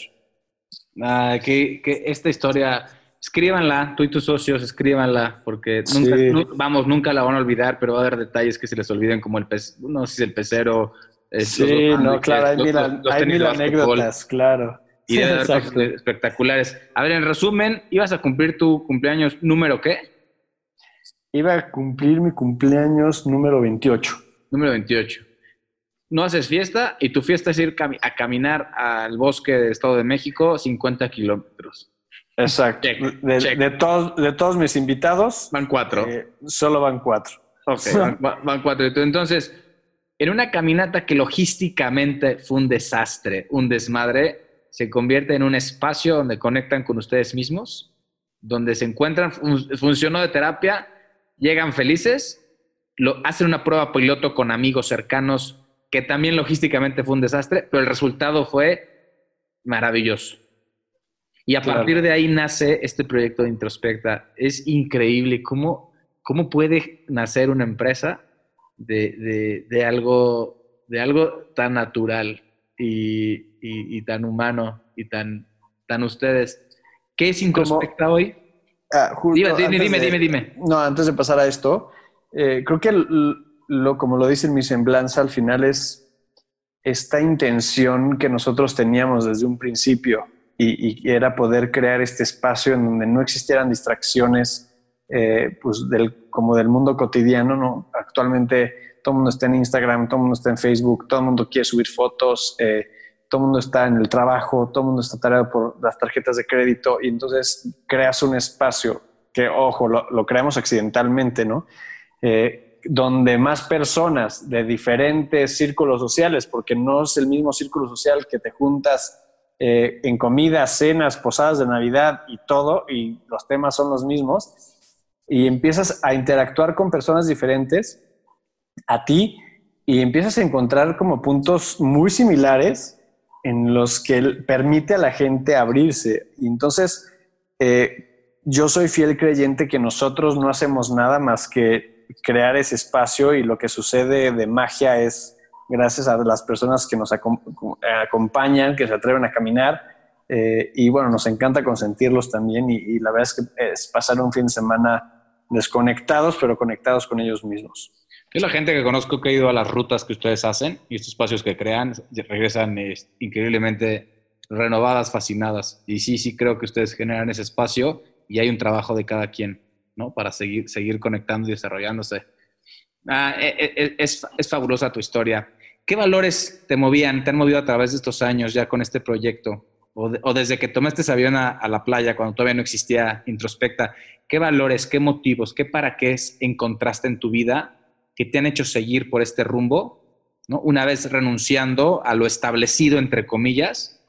Ah, que, que, esta historia, escríbanla, tú y tus socios, escríbanla, porque nunca, vamos, nunca la van a olvidar, pero va a haber detalles que se les olviden, como el pez, no sé si el pecero. sí, no, claro, hay, mil, anécdotas, claro. Y espectaculares. A ver, en resumen, ¿ibas a cumplir tu cumpleaños número qué? Iba a cumplir mi cumpleaños número 28. Número 28 no haces fiesta y tu fiesta es ir a caminar al bosque del Estado de México 50 kilómetros. Exacto. de, todos, de todos mis invitados. Van cuatro. Eh, solo van cuatro. Ok, van, cuatro. Entonces, en una caminata que logísticamente fue un desastre, un desmadre, se convierte en un espacio donde conectan con ustedes mismos, donde se encuentran, funcionó de terapia, llegan felices, lo, hacen una prueba piloto con amigos cercanos que también logísticamente fue un desastre, pero el resultado fue maravilloso. Y a partir de ahí nace este proyecto de Introspecta. Es increíble cómo, cómo puede nacer una empresa de, algo, de algo tan natural y, tan humano y tan, tan ustedes. ¿Qué es Introspecta hoy? Ah, dime, dime, dime, dime, No, antes de pasar a esto, eh, creo que lo, como lo dice mi semblanza, al final es esta intención que nosotros teníamos desde un principio y, era poder crear este espacio en donde no existieran distracciones eh, pues del, como del mundo cotidiano. ¿no? Actualmente todo el mundo está en Instagram, todo el mundo está en Facebook, todo el mundo quiere subir fotos, eh, todo el mundo está en el trabajo, todo el mundo está tareado por las tarjetas de crédito y entonces creas un espacio que, ojo, lo, lo creamos accidentalmente, ¿no? Eh, donde más personas de diferentes círculos sociales, porque no es el mismo círculo social que te juntas eh, en comidas, cenas, posadas de Navidad y todo, y los temas son los mismos, y empiezas a interactuar con personas diferentes a ti y empiezas a encontrar como puntos muy similares en los que permite a la gente abrirse. Y entonces, eh, yo soy fiel creyente que nosotros no hacemos nada más que crear ese espacio y lo que sucede de magia es gracias a las personas que nos acompañan, que se atreven a caminar. Eh, y bueno, nos encanta consentirlos también y, la verdad es que es pasar un fin de semana desconectados, pero conectados con ellos mismos. Yo la gente que conozco que ha ido a las rutas que ustedes hacen y estos espacios que crean, regresan increíblemente renovadas, fascinadas. Y sí, sí creo que ustedes generan ese espacio y hay un trabajo de cada quien. ¿No? Para seguir, seguir conectando y desarrollándose. Ah, e, e, e, es, es, fabulosa tu historia. ¿Qué valores te movían, te han movido a través de estos años ya con este proyecto? O, desde que tomaste ese avión a, la playa, cuando todavía no existía Introspecta, ¿qué valores, qué motivos, qué para qué encontraste en tu vida que te han hecho seguir por este rumbo? ¿no? Una vez renunciando a lo establecido, entre comillas,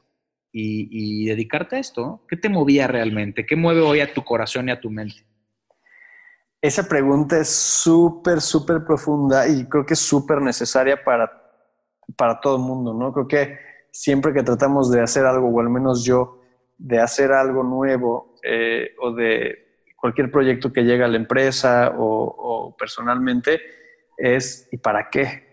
y dedicarte a esto. ¿Qué te movía realmente? ¿Qué mueve hoy a tu corazón y a tu mente? Esa pregunta es súper, súper profunda y creo que es súper necesaria para, para todo el mundo, ¿no? Creo que siempre que tratamos de hacer algo, o al menos yo, de hacer algo nuevo eh, o de cualquier proyecto que llega a la empresa o, personalmente, es ¿y para qué?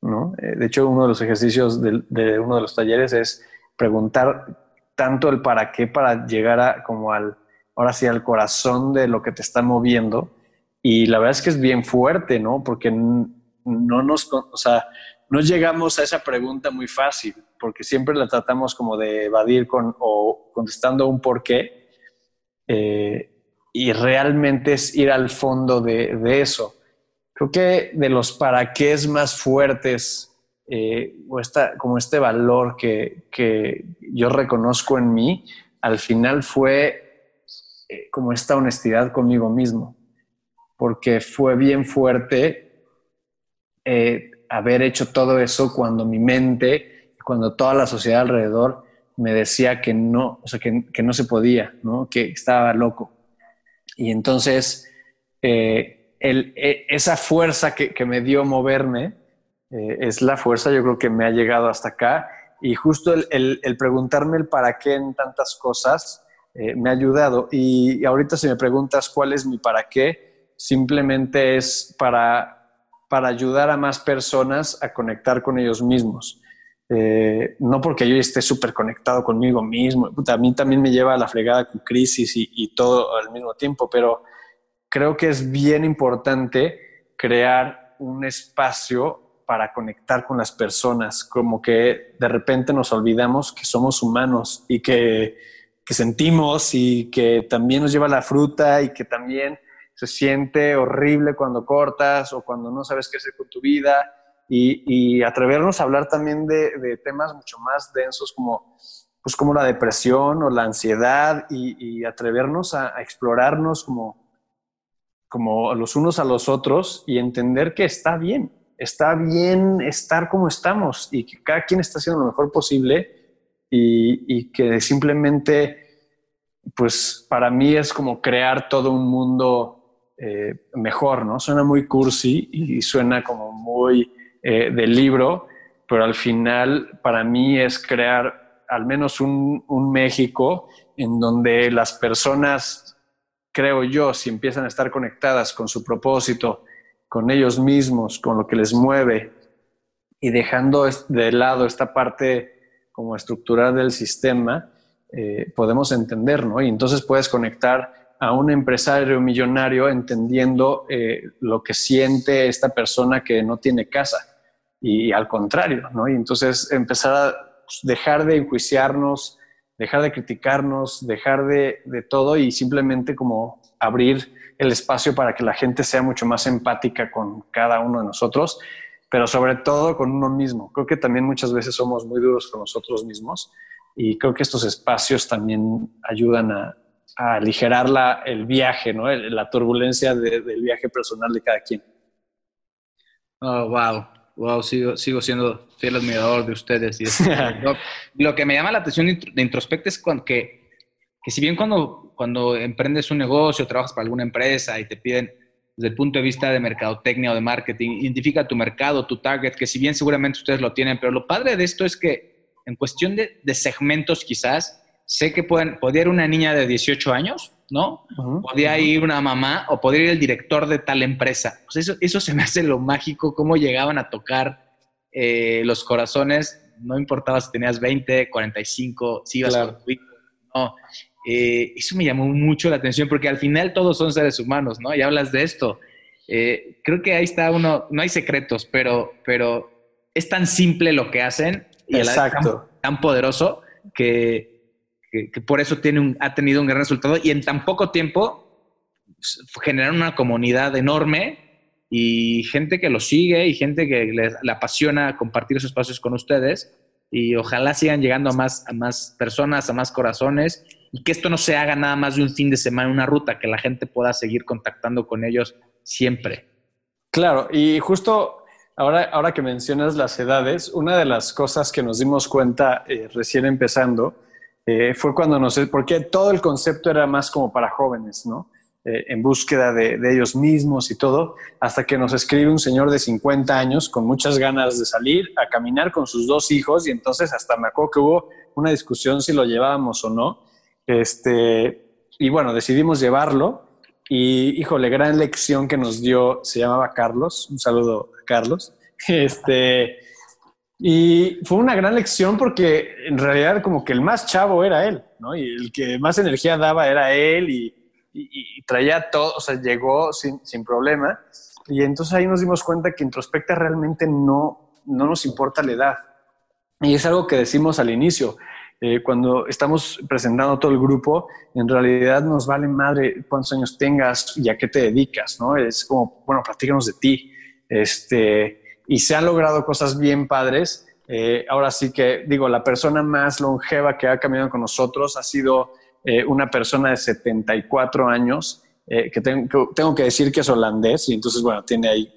¿No? Eh, de hecho, uno de los ejercicios de, de, uno de los talleres es preguntar tanto el para qué para llegar a como al, ahora sí, al corazón de lo que te está moviendo y la verdad es que es bien fuerte, ¿no? Porque no nos, o sea, no llegamos a esa pregunta muy fácil, porque siempre la tratamos como de evadir con, o contestando un por qué. Eh, y realmente es ir al fondo de, eso. Creo que de los para qué es más fuertes, eh, o esta, como este valor que, que, yo reconozco en mí, al final fue eh, como esta honestidad conmigo mismo porque fue bien fuerte eh, haber hecho todo eso cuando mi mente, cuando toda la sociedad alrededor me decía que no, o sea, que, no se podía, ¿no? que estaba loco. Y entonces, eh, e, esa fuerza que, me dio moverme eh, es la fuerza, yo creo que me ha llegado hasta acá. Y justo el, preguntarme el para qué en tantas cosas eh, me ha ayudado. Y, ahorita si me preguntas cuál es mi para qué, simplemente es para, para ayudar a más personas a conectar con ellos mismos. Eh, no porque yo esté súper conectado conmigo mismo, a mí también me lleva a la fregada con crisis y, todo al mismo tiempo, pero creo que es bien importante crear un espacio para conectar con las personas, como que de repente nos olvidamos que somos humanos y que, que sentimos y que también nos lleva la fruta y que también se siente horrible cuando cortas o cuando no sabes qué hacer con tu vida. Y, atrevernos a hablar también de, temas mucho más densos como, pues como la depresión o la ansiedad y, atrevernos a, explorarnos como, como los unos a los otros y entender que está bien, está bien estar como estamos y que cada quien está haciendo lo mejor posible y, que simplemente, pues para mí es como crear todo un mundo eh, mejor, ¿no? Suena muy cursi y suena como muy eh, del libro, pero al final para mí es crear al menos un, México en donde las personas, creo yo, si empiezan a estar conectadas con su propósito, con ellos mismos, con lo que les mueve y dejando de lado esta parte como estructural del sistema, eh, podemos entender, ¿no? Y entonces puedes conectar a un empresario millonario entendiendo eh, lo que siente esta persona que no tiene casa y al contrario, ¿no? Y entonces empezar a pues, dejar de enjuiciarnos, dejar de criticarnos, dejar de, de, todo y simplemente como abrir el espacio para que la gente sea mucho más empática con cada uno de nosotros, pero sobre todo con uno mismo. Creo que también muchas veces somos muy duros con nosotros mismos y creo que estos espacios también ayudan a, a aligerar la, el viaje, ¿no? la turbulencia del viaje personal de cada quien. Oh, wow. Wow, sigo, sigo siendo fiel admirador de ustedes. Y lo, que me llama la atención de Introspect es que, que si bien cuando, cuando emprendes un negocio, trabajas para alguna empresa y te piden desde el punto de vista de mercadotecnia o de marketing, identifica tu mercado, tu target, que si bien seguramente ustedes lo tienen, pero lo padre de esto es que en cuestión de, de segmentos quizás, sé que pueden, podría ir una niña de 18 años, ¿no? podría ir una mamá o podría ir el director de tal empresa. Pues eso, eso se me hace lo mágico, cómo llegaban a tocar eh, los corazones, no importaba si tenías 20, 45, si ibas con tu hijo, no. Eh, eso me llamó mucho la atención porque al final todos son seres humanos, ¿no? Y hablas de esto. Eh, creo que ahí está uno, no hay secretos, pero, pero es tan simple lo que hacen y Exacto. tan poderoso que, que, por eso tiene un, ha tenido un gran resultado y en tan poco tiempo pues, generaron una comunidad enorme y gente que lo sigue y gente que le, apasiona compartir esos espacios con ustedes y ojalá sigan llegando a más, a más personas, a más corazones y que esto no se haga nada más de un fin de semana, una ruta, que la gente pueda seguir contactando con ellos siempre. Claro, y justo ahora, ahora que mencionas las edades, una de las cosas que nos dimos cuenta eh, recién empezando eh, fue cuando nos... Porque todo el concepto era más como para jóvenes, ¿no? Eh, en búsqueda de, ellos mismos y todo, hasta que nos escribe un señor de 50 años con muchas ganas de salir a caminar con sus dos hijos y entonces hasta me acuerdo que hubo una discusión si lo llevábamos o no. Este, y bueno, decidimos llevarlo y híjole, gran lección que nos dio, se llamaba Carlos, un saludo a Carlos. Este, y fue una gran lección porque en realidad como que el más chavo era él, ¿no? Y el que más energía daba era él y, traía todo, o sea, llegó sin, sin, problema. Y entonces ahí nos dimos cuenta que introspecta realmente no, no nos importa la edad. Y es algo que decimos al inicio. Eh, cuando estamos presentando todo el grupo, en realidad nos vale madre cuántos años tengas y a qué te dedicas, ¿no? Es como, bueno, platícanos de ti. Este, y se han logrado cosas bien padres. Eh, ahora sí que digo, la persona más longeva que ha caminado con nosotros ha sido eh, una persona de 74 años, eh, que tengo, tengo, que decir que es holandés y entonces, bueno, tiene ahí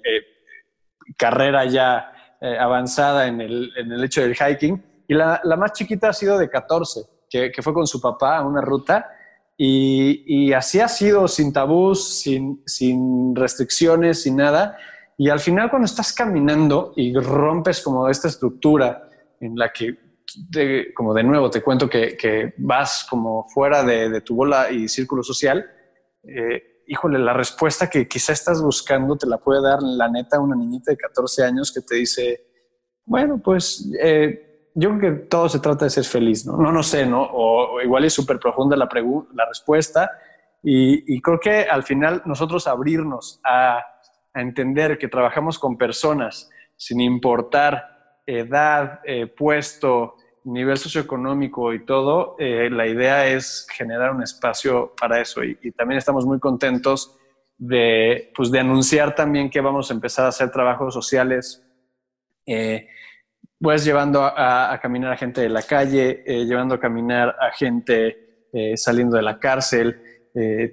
carrera ya eh, avanzada en el, en el, hecho del hiking. Y la, la, más chiquita ha sido de 14, que, que fue con su papá a una ruta. Y, y, así ha sido, sin tabús, sin, sin restricciones, sin nada. Y al final cuando estás caminando y rompes como esta estructura en la que, como de nuevo, te cuento que, que vas como fuera de, de, tu bola y círculo social, eh, híjole, la respuesta que quizá estás buscando te la puede dar la neta una niñita de 14 años que te dice, bueno, pues eh, yo creo que todo se trata de ser feliz, ¿no? No, no sé, ¿no? O, igual es súper profunda la, la respuesta y, y, creo que al final nosotros abrirnos a, a, entender que trabajamos con personas sin importar edad, eh, puesto, nivel socioeconómico y todo, eh, la idea es generar un espacio para eso. Y, también estamos muy contentos de, pues, de anunciar también que vamos a empezar a hacer trabajos sociales, eh, pues llevando a, caminar a gente de la calle, llevando a caminar a gente saliendo de la cárcel,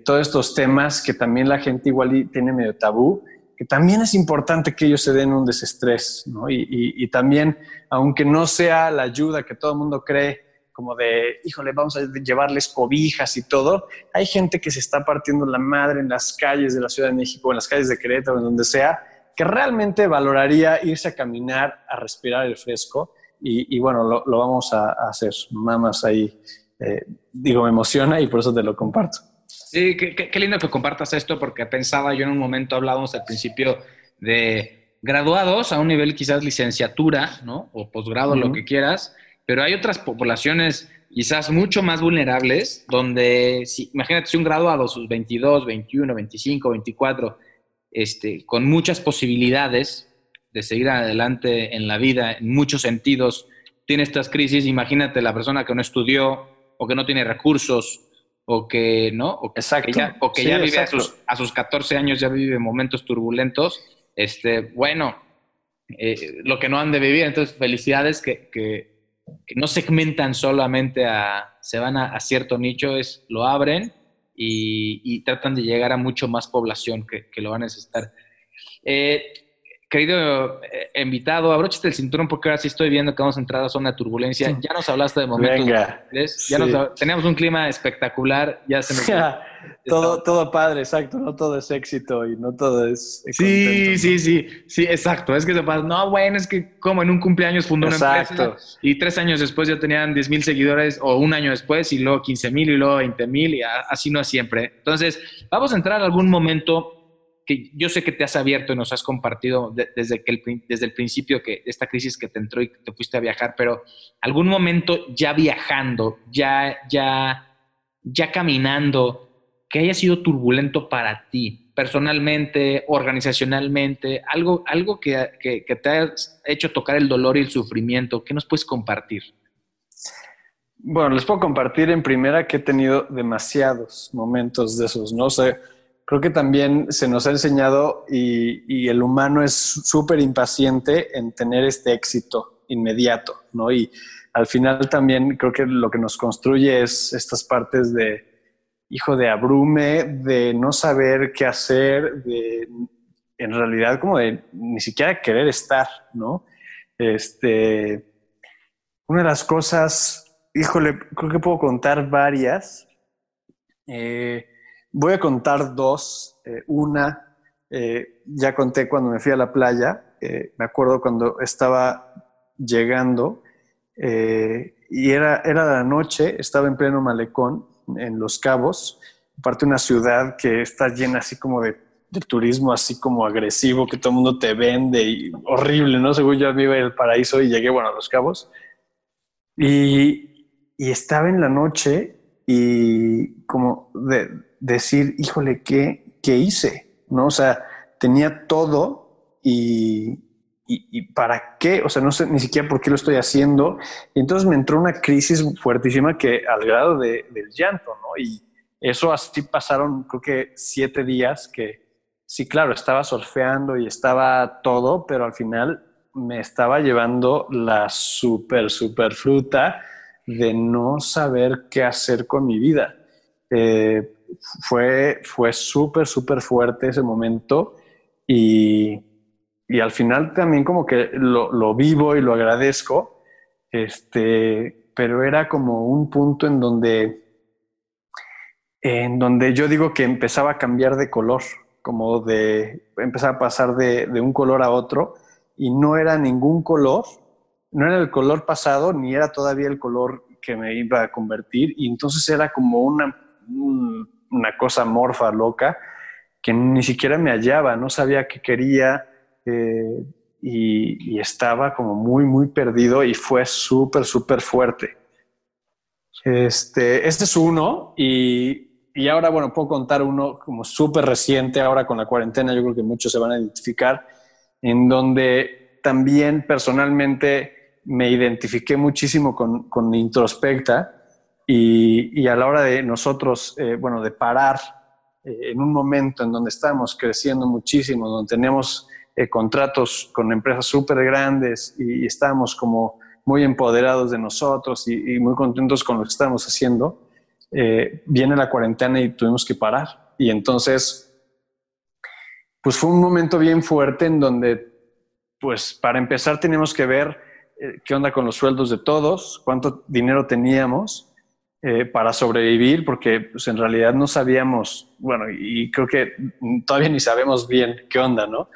todos estos temas que también la gente igual tiene medio tabú que también es importante que ellos se den un desestrés, ¿no? Y, también, aunque no sea la ayuda que todo el mundo cree, como de, híjole, vamos a llevarles cobijas y todo, hay gente que se está partiendo la madre en las calles de la Ciudad de México, en las calles de Querétaro, en donde sea, que realmente valoraría irse a caminar, a respirar el fresco, y, bueno, lo, vamos a, hacer, más ahí, eh, digo, me emociona y por eso te lo comparto. Sí, qué, qué, qué, lindo que compartas esto porque pensaba yo en un momento, hablábamos al principio de graduados a un nivel quizás licenciatura, ¿no? O posgrado, uh -huh. lo que quieras, pero hay otras poblaciones quizás mucho más vulnerables donde, si, imagínate si un graduado, sus 22, 21, 25, 24, este, con muchas posibilidades de seguir adelante en la vida, en muchos sentidos, tiene estas crisis, imagínate la persona que no estudió o que no tiene recursos o que no, o que, exacto. ya, o que sí, ya vive a sus, a sus, 14 años, ya vive momentos turbulentos, este, bueno, eh, lo que no han de vivir. Entonces, felicidades que, que, que no segmentan solamente a, se van a, a, cierto nicho, es lo abren y, y, tratan de llegar a mucho más población que, que lo van a necesitar. Eh, querido eh, invitado, abróchate el cinturón porque ahora sí estoy viendo que vamos a entrar a zona de turbulencia. Ya nos hablaste de momentos. Venga. Ya sí. nos, teníamos un clima espectacular. Ya se nos. todo, todo padre, exacto. No todo es éxito y no todo es. Sí, contento, sí, sí. Sí, exacto. Es que se pasa. No, bueno, es que como en un cumpleaños fundó exacto. una empresa y tres años después ya tenían 10 mil seguidores o un año después y luego 15 mil y luego 20 mil y así no es siempre. Entonces, vamos a entrar a algún momento que yo sé que te has abierto y nos has compartido de, desde, que el, desde el principio que esta crisis que te entró y que te fuiste a viajar, pero algún momento ya viajando, ya, ya, ya caminando, que haya sido turbulento para ti, personalmente, organizacionalmente, algo, algo que, que, te ha hecho tocar el dolor y el sufrimiento, ¿qué nos puedes compartir? Bueno, les puedo compartir en primera que he tenido demasiados momentos de esos, ¿no? Sea, creo que también se nos ha enseñado y, el humano es súper impaciente en tener este éxito inmediato, ¿no? Y al final también creo que lo que nos construye es estas partes de, hijo, de abrume, de no saber qué hacer, de en realidad como de ni siquiera querer estar, ¿no? Este, una de las cosas, híjole, creo que puedo contar varias. Eh, Voy a contar dos. Eh, una, eh, ya conté cuando me fui a la playa. Eh, me acuerdo cuando estaba llegando y era, era la noche, estaba en pleno malecón en Los Cabos, parte de una ciudad que está llena así como de, turismo, así como agresivo, que todo el mundo te vende y horrible, ¿no? Según yo iba al paraíso y llegué, bueno, a Los Cabos. Y, y estaba en la noche y como de, decir, híjole, ¿qué, qué hice? ¿No? O sea, tenía todo y, y, para qué, o sea, no sé ni siquiera por qué lo estoy haciendo. Y entonces me entró una crisis fuertísima que al grado de, del llanto, ¿no? Y eso así pasaron, creo que siete días que sí, claro, estaba surfeando y estaba todo, pero al final me estaba llevando la super, super fruta de no saber qué hacer con mi vida. Eh, fue, fue súper, súper fuerte ese momento y, y al final también como que lo, lo, vivo y lo agradezco, este, pero era como un punto en donde, en donde yo digo que empezaba a cambiar de color, como de, empezaba a pasar de, de un color a otro y no era ningún color, no era el color pasado ni era todavía el color que me iba a convertir y entonces era como una, una cosa morfa, loca, que ni siquiera me hallaba, no sabía qué quería eh, y, estaba como muy, muy perdido y fue súper, súper fuerte. Este, este es uno y, y ahora, bueno, puedo contar uno como súper reciente, ahora con la cuarentena, yo creo que muchos se van a identificar, en donde también personalmente me identifiqué muchísimo con, con Introspecta y, y, a la hora de nosotros, eh, bueno, de parar eh, en un momento en donde estamos creciendo muchísimo, donde tenemos eh, contratos con empresas súper grandes y, estamos como muy empoderados de nosotros y, y, muy contentos con lo que estamos haciendo, viene la cuarentena y tuvimos que parar. Y entonces, pues fue un momento bien fuerte en donde, pues para empezar tenemos que ver eh, qué onda con los sueldos de todos, cuánto dinero teníamos eh, para sobrevivir, porque pues, en realidad no sabíamos, bueno, y creo que todavía ni sabemos bien qué onda, ¿no?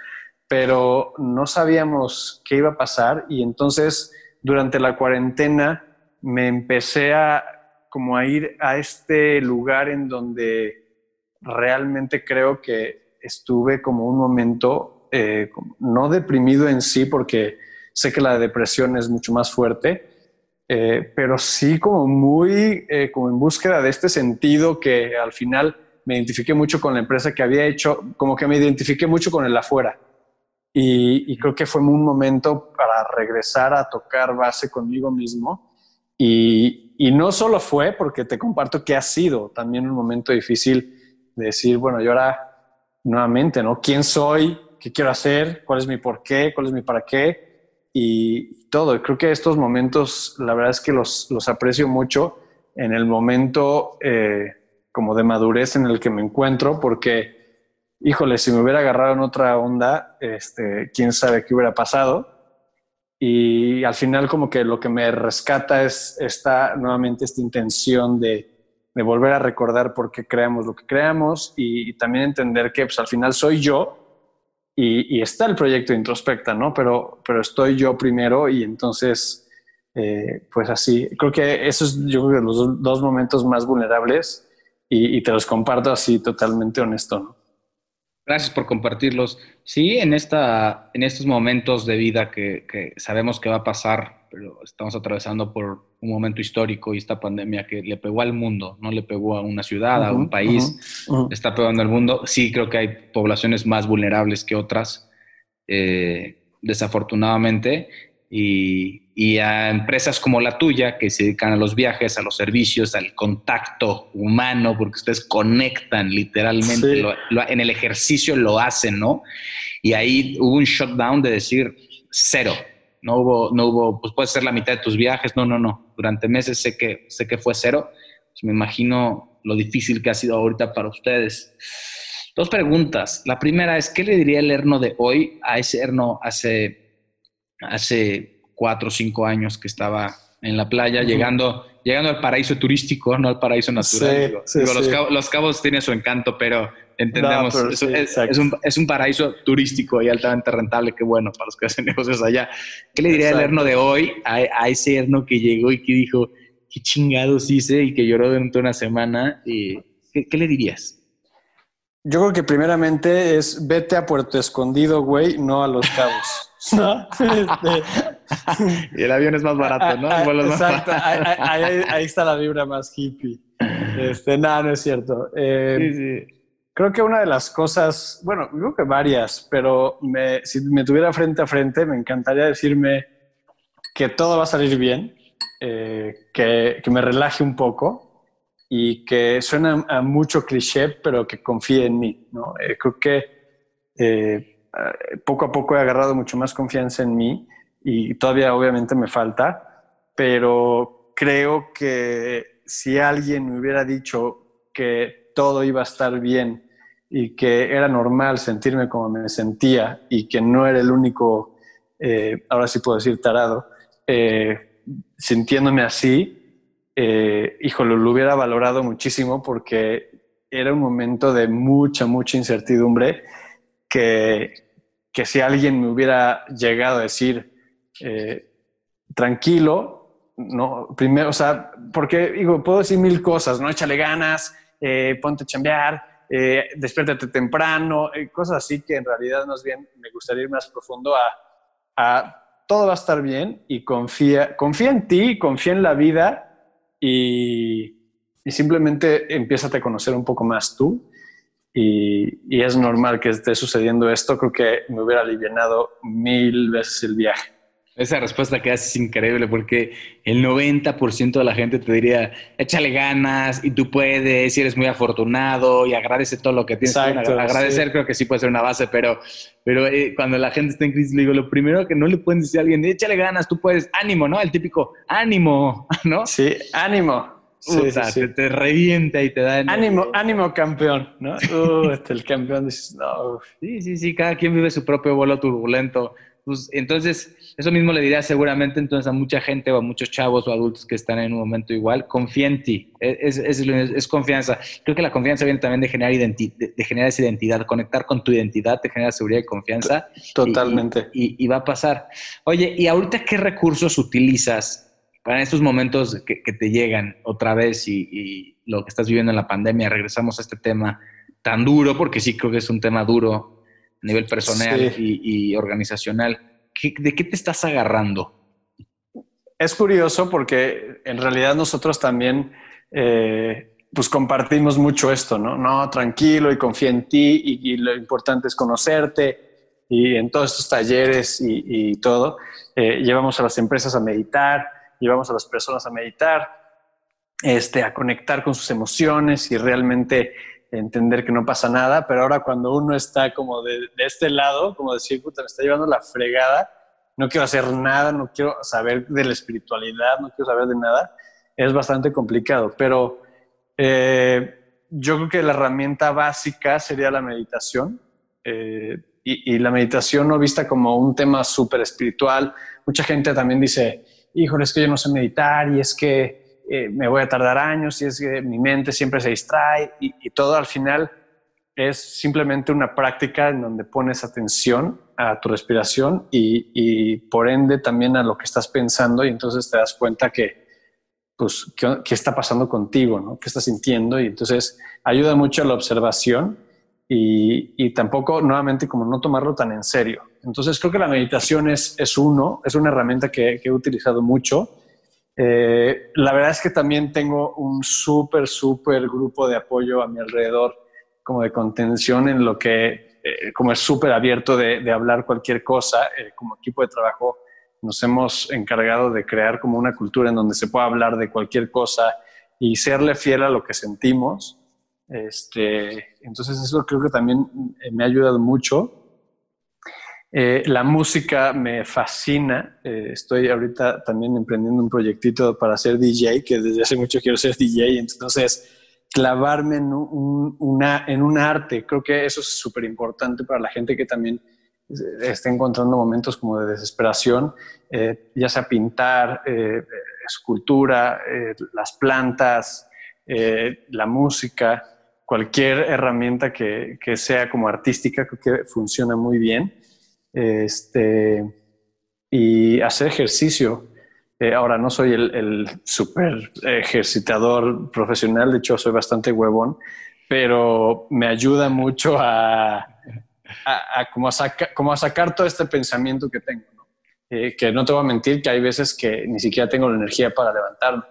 Pero no sabíamos qué iba a pasar y entonces durante la cuarentena me empecé a como a ir a este lugar en donde realmente creo que estuve como un momento eh, no deprimido en sí porque Sé que la depresión es mucho más fuerte, eh, pero sí como muy eh, como en búsqueda de este sentido que al final me identifiqué mucho con la empresa que había hecho, como que me identifiqué mucho con el afuera. Y, creo que fue un momento para regresar a tocar base conmigo mismo. Y, y, no solo fue porque te comparto que ha sido también un momento difícil de decir, bueno, yo ahora nuevamente, ¿no? ¿Quién soy? ¿Qué quiero hacer? ¿Cuál es mi por qué? ¿Cuál es mi para qué? Y todo. Creo que estos momentos, la verdad es que los, los aprecio mucho en el momento eh, como de madurez en el que me encuentro, porque, híjole, si me hubiera agarrado en otra onda, este, quién sabe qué hubiera pasado. Y al final como que lo que me rescata es esta, nuevamente esta intención de, de volver a recordar por qué creamos lo que creamos y, y también entender que pues, al final soy yo y, está el proyecto Introspecta, ¿no? Pero, pero estoy yo primero y entonces, eh, pues así, creo que esos yo creo que los dos momentos más vulnerables y, te los comparto así totalmente honesto, ¿no? Gracias por compartirlos. Sí, en, esta, en estos momentos de vida que, que sabemos que va a pasar pero estamos atravesando por un momento histórico y esta pandemia que le pegó al mundo, no le pegó a una ciudad, a un país, está pegando al mundo. Sí, creo que hay poblaciones más vulnerables que otras, eh, desafortunadamente, y, y, a empresas como la tuya que se dedican a los viajes, a los servicios, al contacto humano, porque ustedes conectan literalmente, en el ejercicio lo hacen, ¿no? Y ahí hubo un shutdown de decir cero no hubo, no hubo, pues puede ser la mitad de tus viajes, no, no, no, durante meses sé que, sé que fue cero, pues me imagino lo difícil que ha sido ahorita para ustedes. Dos preguntas. La primera es, ¿qué le diría el Erno de hoy a ese Erno hace, hace cuatro o cinco años que estaba en la playa, llegando, llegando al paraíso turístico, no al paraíso natural? los, cabos, los, cabos, tienen su encanto, pero entendemos, es, un, paraíso turístico y altamente rentable, qué bueno para los que hacen negocios allá. ¿Qué le diría el Erno de hoy a, ese Erno que llegó y que dijo, qué chingados hice y que lloró durante una semana? Y, ¿qué, le dirías? Yo creo que primeramente es vete a Puerto Escondido, güey, no a Los Cabos. Este, y el avión es más barato, ¿no? Ah, ah, exacto, ahí, está la vibra más hippie. Este, no, no es cierto. Eh, sí, sí. Creo que una de las cosas, bueno, creo que varias, pero si me tuviera frente a frente, me encantaría decirme que todo va a salir bien, eh, que, que, me relaje un poco y que suena a mucho cliché, pero que confíe en mí. ¿no? Eh, creo que eh, poco a poco he agarrado mucho más confianza en mí y todavía obviamente me falta, pero creo que si alguien me hubiera dicho que todo iba a estar bien y que era normal sentirme como me sentía y que no era el único, eh, ahora sí puedo decir tarado, eh, sintiéndome así, eh, híjole, lo hubiera valorado muchísimo porque era un momento de mucha, mucha incertidumbre que, que si alguien me hubiera llegado a decir, eh, tranquilo, no, primero, o sea, porque digo, puedo decir mil cosas, ¿no? Échale ganas, ponte a chambear, eh, despiértate temprano, eh, cosas así que en realidad más bien me gustaría ir más profundo a, todo va a estar bien y confía, confía en ti, confía en la vida y, simplemente empieza a conocer un poco más tú. Y, y, es normal que esté sucediendo esto, creo que me hubiera aliviado mil veces el viaje. Esa respuesta que haces es increíble porque el 90% de la gente te diría, échale ganas y tú puedes y eres muy afortunado y agradece todo lo que tienes. agradecer creo que sí puede ser una base, pero, pero eh, cuando la gente está en crisis, le digo, lo primero que no le pueden decir a alguien, échale ganas, tú puedes, ánimo, ¿no? El típico, ánimo, ¿no? Sí, ánimo. Sí, Te, revienta y te da... Ánimo, ánimo campeón, ¿no? Uh, este, el campeón dices, no. Sí, sí, sí, cada quien vive su propio vuelo turbulento. Pues, entonces, eso mismo le diría seguramente entonces a mucha gente o a muchos chavos o adultos que están en un momento igual, confía en ti, es, es, es confianza. Creo que la confianza viene también de generar, de, generar esa identidad, conectar con tu identidad, te genera seguridad y confianza. Totalmente. Y, va a pasar. Oye, ¿y ahorita qué recursos utilizas para estos momentos que, te llegan otra vez y, lo que estás viviendo en la pandemia? Regresamos a este tema tan duro, porque sí creo que es un tema duro a nivel personal y, organizacional. ¿De qué te estás agarrando? Es curioso porque en realidad nosotros también eh, pues compartimos mucho esto, ¿no? Tranquilo y confía en ti y, lo importante es conocerte y en todos estos talleres y, todo, eh, llevamos a las empresas a meditar, llevamos a las personas a meditar, este, a conectar con sus emociones y realmente entender que no pasa nada, pero ahora cuando uno está como de, este lado, como decir, puta, me está llevando la fregada, no quiero hacer nada, no quiero saber de la espiritualidad, no quiero saber de nada, es bastante complicado, pero eh, yo creo que la herramienta básica sería la meditación. Eh, y, y, la meditación no vista como un tema súper espiritual. Mucha gente también dice, híjole, es que yo no sé meditar y es que eh, me voy a tardar años y es que mi mente siempre se distrae y, todo al final es simplemente una práctica en donde pones atención a tu respiración y, por ende también a lo que estás pensando y entonces te das cuenta que, pues, qué, está pasando contigo, ¿no? ¿Qué estás sintiendo? Y entonces ayuda mucho a la observación y, tampoco, nuevamente, como no tomarlo tan en serio. Entonces creo que la meditación es, es uno, es una herramienta que, que he utilizado mucho eh, la verdad es que también tengo un súper, súper grupo de apoyo a mi alrededor, como de contención en lo que, eh, como es súper abierto de, hablar cualquier cosa. Eh, como equipo de trabajo nos hemos encargado de crear como una cultura en donde se pueda hablar de cualquier cosa y serle fiel a lo que sentimos. Este, entonces eso creo que también me ha ayudado mucho. Eh, la música me fascina. Eh, estoy ahorita también emprendiendo un proyectito para ser DJ, que desde hace mucho quiero ser DJ. Entonces, clavarme en un, arte, creo que eso es súper importante para la gente que también está encontrando momentos como de desesperación, eh, ya sea pintar, escultura, las plantas, la música, cualquier herramienta que sea como artística, creo que funciona muy bien este, y hacer ejercicio. Eh, ahora no soy el, el super ejercitador profesional, de hecho soy bastante huevón, pero me ayuda mucho a, a, como, a como a sacar todo este pensamiento que tengo. Eh, que no te voy a mentir que hay veces que ni siquiera tengo la energía para levantarme.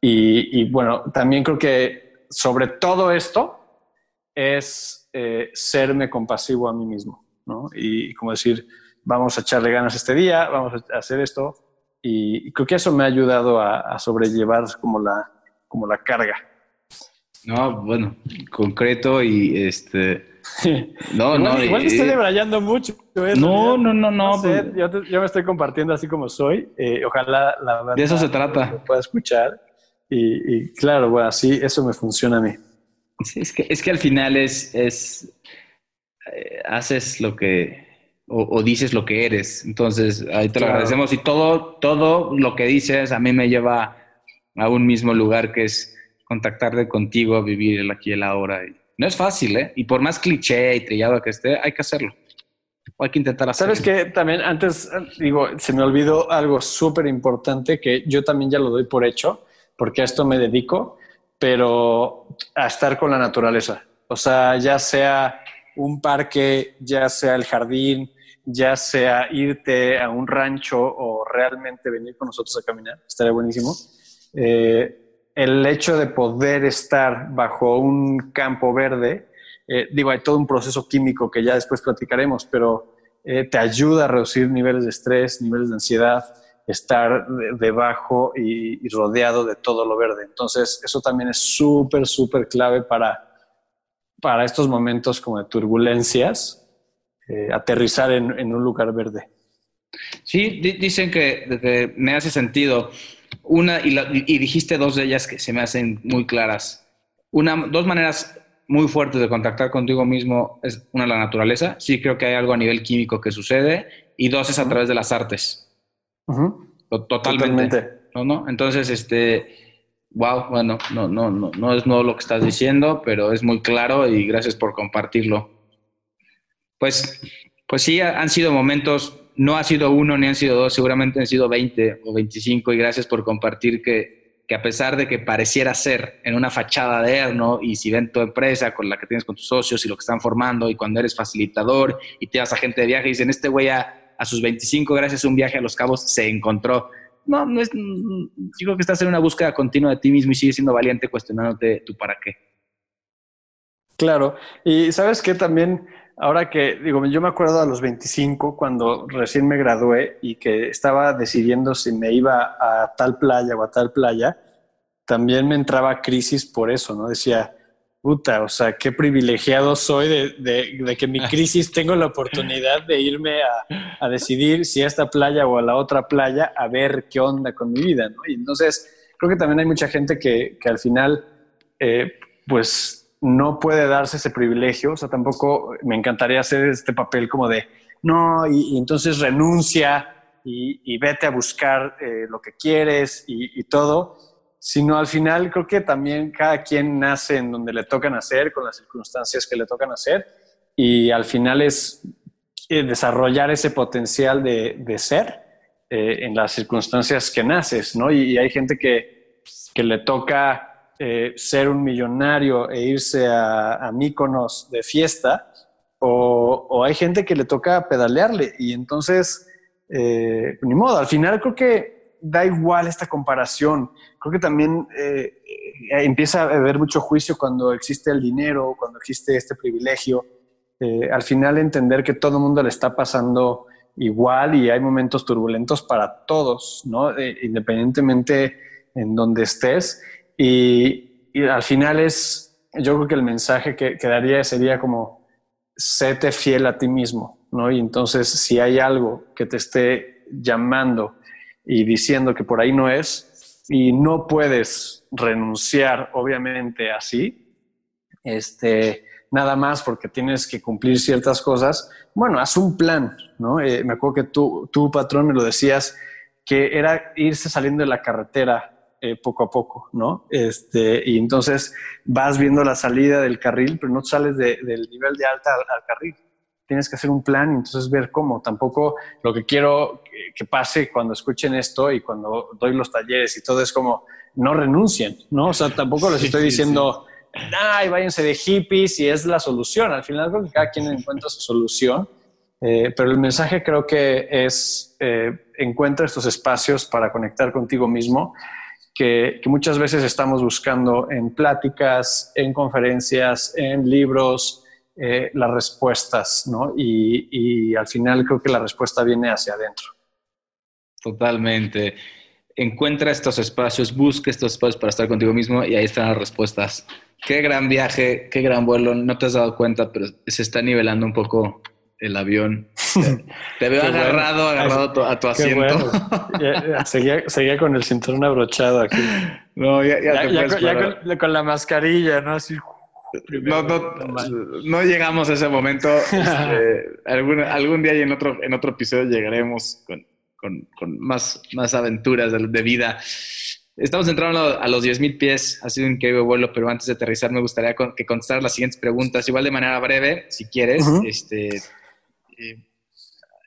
Y, y bueno, también creo que sobre todo esto es eh, serme compasivo a mí mismo. Y, como decir, vamos a echarle ganas este día, vamos a hacer esto. Y, creo que eso me ha ayudado a, sobrellevar como la, como la carga. No, bueno, concreto y este... No, igual, no. Igual te estoy debrayando mucho. ¿eh? No, no, no, no. Pues yo, me estoy compartiendo así como soy. Eh, ojalá la De eso se trata. pueda escuchar. Y, y, claro, bueno, así eso me funciona a mí. Sí, es que, es que al final es, es eh, haces lo que, o, dices lo que eres. Entonces, ahí te lo agradecemos. Y todo, todo lo que dices a mí me lleva a un mismo lugar que es contactarte contigo, vivir el aquí y el ahora. no es fácil, ¿eh? Y por más cliché y trillado que esté, hay que hacerlo. O hay que intentar hacerlo. Sabes que también antes, digo, se me olvidó algo súper importante que yo también ya lo doy por hecho, porque a esto me dedico, pero a estar con la naturaleza. O sea, ya sea un parque, ya sea el jardín, ya sea irte a un rancho o realmente venir con nosotros a caminar, estaría buenísimo. Eh, el hecho de poder estar bajo un campo verde, eh, digo, hay todo un proceso químico que ya después platicaremos, pero eh, te ayuda a reducir niveles de estrés, niveles de ansiedad, estar debajo y, y, rodeado de todo lo verde. Entonces, eso también es súper, súper clave para, para estos momentos como de turbulencias, eh, aterrizar en, un lugar verde. Sí, dicen que, me hace sentido. Una, y, dijiste dos de ellas que se me hacen muy claras. Una, dos maneras muy fuertes de contactar contigo mismo es una la naturaleza. Sí creo que hay algo a nivel químico que sucede. Y dos es a través de las artes. Totalmente. ¿no? Entonces, este, wow, bueno, no, no, no, no es no lo que estás diciendo, pero es muy claro y gracias por compartirlo. Pues, pues sí, han sido momentos, no ha sido uno ni han sido dos, seguramente han sido 20 o 25 y gracias por compartir que, que a pesar de que pareciera ser en una fachada de Erno y si ven tu empresa con la que tienes con tus socios y lo que están formando y cuando eres facilitador y te vas a gente de viaje y dicen, este güey a, a sus 25 gracias a un viaje a Los Cabos se encontró no, no es, digo que estás en una búsqueda continua de ti mismo y sigues siendo valiente cuestionándote tu para qué. Claro, y sabes que también, ahora que digo, yo me acuerdo a los 25 cuando recién me gradué y que estaba decidiendo si me iba a tal playa o a tal playa, también me entraba crisis por eso, ¿no? Decía, puta, o sea, qué privilegiado soy de, que mi crisis tengo la oportunidad de irme a, decidir si a esta playa o a la otra playa a ver qué onda con mi vida, ¿no? Y entonces creo que también hay mucha gente que, al final, eh, pues no puede darse ese privilegio, o sea, tampoco me encantaría hacer este papel como de, no, y, entonces renuncia y, vete a buscar eh, lo que quieres y todo sino al final creo que también cada quien nace en donde le toca nacer, con las circunstancias que le tocan hacer, y al final es eh, desarrollar ese potencial de, ser eh, en las circunstancias que naces, ¿no? Y, hay gente que, que le toca eh, ser un millonario e irse a, a Míconos de fiesta, o, hay gente que le toca pedalearle, y entonces, ni modo, al final creo que da igual esta comparación. Creo que también eh, eh, empieza a haber mucho juicio cuando existe el dinero, cuando existe este privilegio. Eh, al final entender que todo el mundo le está pasando igual y hay momentos turbulentos para todos, ¿no? independientemente en donde estés. Y, al final es, yo creo que el mensaje que, que daría sería como, séte fiel a ti mismo, ¿no? Y entonces si hay algo que te esté llamando y diciendo que por ahí no es y no puedes renunciar obviamente así, este, nada más porque tienes que cumplir ciertas cosas, bueno, haz un plan, ¿no? Eh, me acuerdo que tú, tu patrón, me lo decías, que era irse saliendo de la carretera eh, poco a poco, ¿no? Este, y entonces vas viendo la salida del carril, pero no sales del nivel de alta al carril tienes que hacer un plan y entonces ver cómo. Tampoco lo que quiero que, pase cuando escuchen esto y cuando doy los talleres y todo es como no renuncien, ¿no? O sea, tampoco les estoy diciendo, ay, váyanse de hippies y es la solución. Al final creo que cada quien encuentra su solución. Eh, pero el mensaje creo que es eh, encuentra estos espacios para conectar contigo mismo que, que, muchas veces estamos buscando en pláticas, en conferencias, en libros, eh, las respuestas, ¿no? Y, al final creo que la respuesta viene hacia adentro. Totalmente. Encuentra estos espacios, busca estos espacios para estar contigo mismo y ahí están las respuestas. Qué gran viaje, qué gran vuelo. No te has dado cuenta, pero se está nivelando un poco el avión. Te veo agarrado, agarrado a tu asiento. seguía, con el cinturón abrochado aquí. No, ya, ya, con, con, la mascarilla, ¿no? Así no, no, no, llegamos a ese momento. Este, algún, algún, día y en otro, en otro episodio llegaremos con, con, con más, más aventuras de, de, vida. Estamos entrando a los 10.000 pies. Ha sido un increíble vuelo, pero antes de aterrizar me gustaría que contestar las siguientes preguntas, igual de manera breve, si quieres. Uh -huh. este, eh,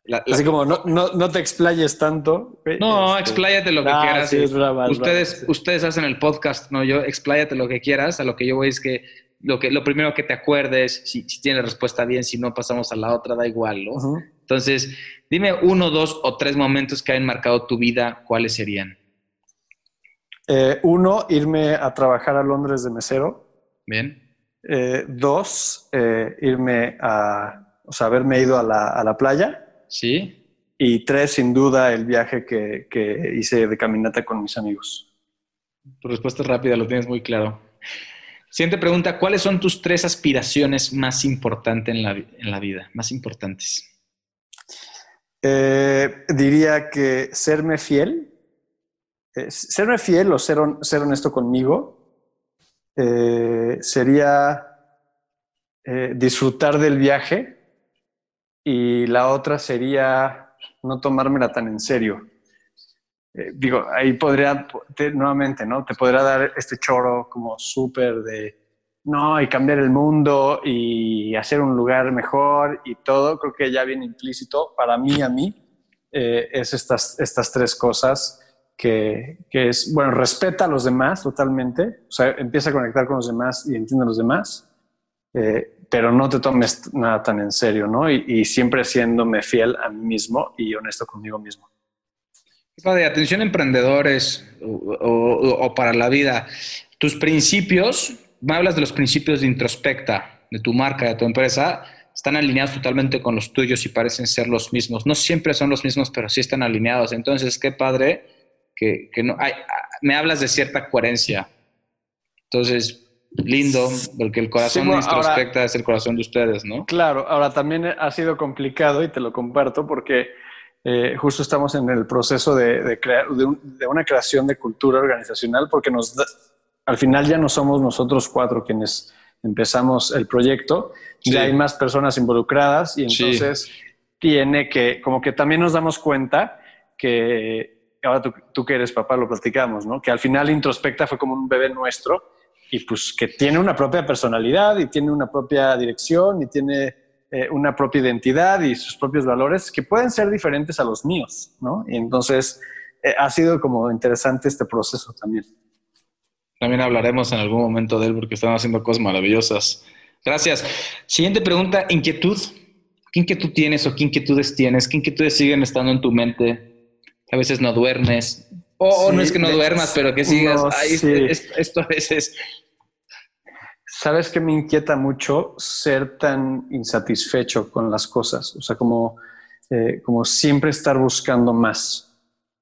la, la, Así como no, no, no, te explayes tanto. No, este, expláyate lo que ah, quieras. Sí, brava, ustedes, brava, sí. ustedes hacen el podcast, no yo, expláyate lo que quieras. A lo que yo voy es que lo, que, lo primero que te acuerdes, si, si tienes respuesta bien, si no pasamos a la otra, da igual, ¿no? Uh -huh. Entonces, dime uno, dos o tres momentos que hayan marcado tu vida, ¿cuáles serían? Eh, uno, irme a trabajar a Londres de mesero. Bien. Eh, dos, eh, irme a, o sea, haberme ido a la, a la playa. Sí. Y tres, sin duda, el viaje que, que, hice de caminata con mis amigos. Tu respuesta es rápida, lo tienes muy claro. Siguiente pregunta, ¿cuáles son tus tres aspiraciones más importantes en la, en la vida? Más importantes. Eh, diría que serme fiel. Eh, serme fiel o ser, ser honesto conmigo eh, sería disfrutar del viaje y la otra sería no tomármela tan en serio. Eh, digo, ahí podría, te, nuevamente, ¿no? Te podría dar este choro como súper de, no, y cambiar el mundo y hacer un lugar mejor y todo, creo que ya viene implícito para mí, a mí, eh, es estas, estas tres cosas que, que, es, bueno, respeta a los demás totalmente, o sea, empieza a conectar con los demás y entiende a los demás, eh, pero no te tomes nada tan en serio, ¿no? Y, y siempre siéndome fiel a mí mismo y honesto conmigo mismo. De atención a emprendedores o, o, o, para la vida, tus principios, me hablas de los principios de introspecta de tu marca, de tu empresa, están alineados totalmente con los tuyos y parecen ser los mismos. No siempre son los mismos, pero sí están alineados. Entonces, qué padre que, que no, hay, me hablas de cierta coherencia. Entonces, lindo, porque el corazón sí, bueno, introspecta ahora, es el corazón de ustedes, ¿no? Claro, ahora también ha sido complicado y te lo comparto porque eh, justo estamos en el proceso de, de crear, de, un, de, una creación de cultura organizacional porque nos da, al final ya no somos nosotros cuatro quienes empezamos el proyecto, sí. ya hay más personas involucradas y entonces sí. tiene que, como que también nos damos cuenta que, ahora tú, tú que eres papá lo platicamos, ¿no? Que al final Introspecta fue como un bebé nuestro y pues que tiene una propia personalidad y tiene una propia dirección y tiene eh, una propia identidad y sus propios valores que pueden ser diferentes a los míos, ¿no? Y entonces eh, ha sido como interesante este proceso también. También hablaremos en algún momento de él porque están haciendo cosas maravillosas. Gracias. Siguiente pregunta, inquietud. ¿Qué inquietud tienes o qué inquietudes tienes? ¿Qué inquietudes siguen estando en tu mente? A veces no duermes. O oh, sí, no es que no duermas, pero que sigas. No, Ay, sí. esto, esto a veces ¿Sabes que me inquieta mucho ser tan insatisfecho con las cosas? O sea, como, eh, como siempre estar buscando más.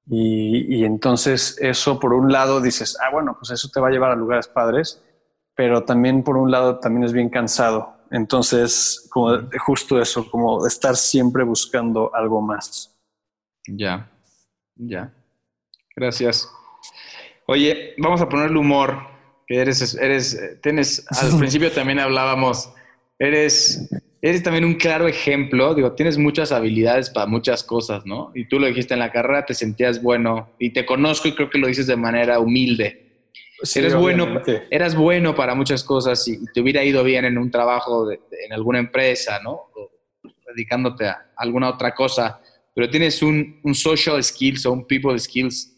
Y, y, entonces eso, por un lado, dices, ah, bueno, pues eso te va a llevar a lugares padres, pero también, por un lado, también es bien cansado. Entonces, como justo eso, como estar siempre buscando algo más. Ya, ya. Gracias. Oye, vamos a ponerle humor eres, eres, tienes, al principio también hablábamos, eres, eres también un claro ejemplo, digo, tienes muchas habilidades para muchas cosas, ¿no? Y tú lo dijiste en la carrera, te sentías bueno y te conozco y creo que lo dices de manera humilde. Sí, eres bueno, eras bueno para muchas cosas y, te hubiera ido bien en un trabajo de, de, en alguna empresa, ¿no? O dedicándote a alguna otra cosa, pero tienes un, un social skills o un people skills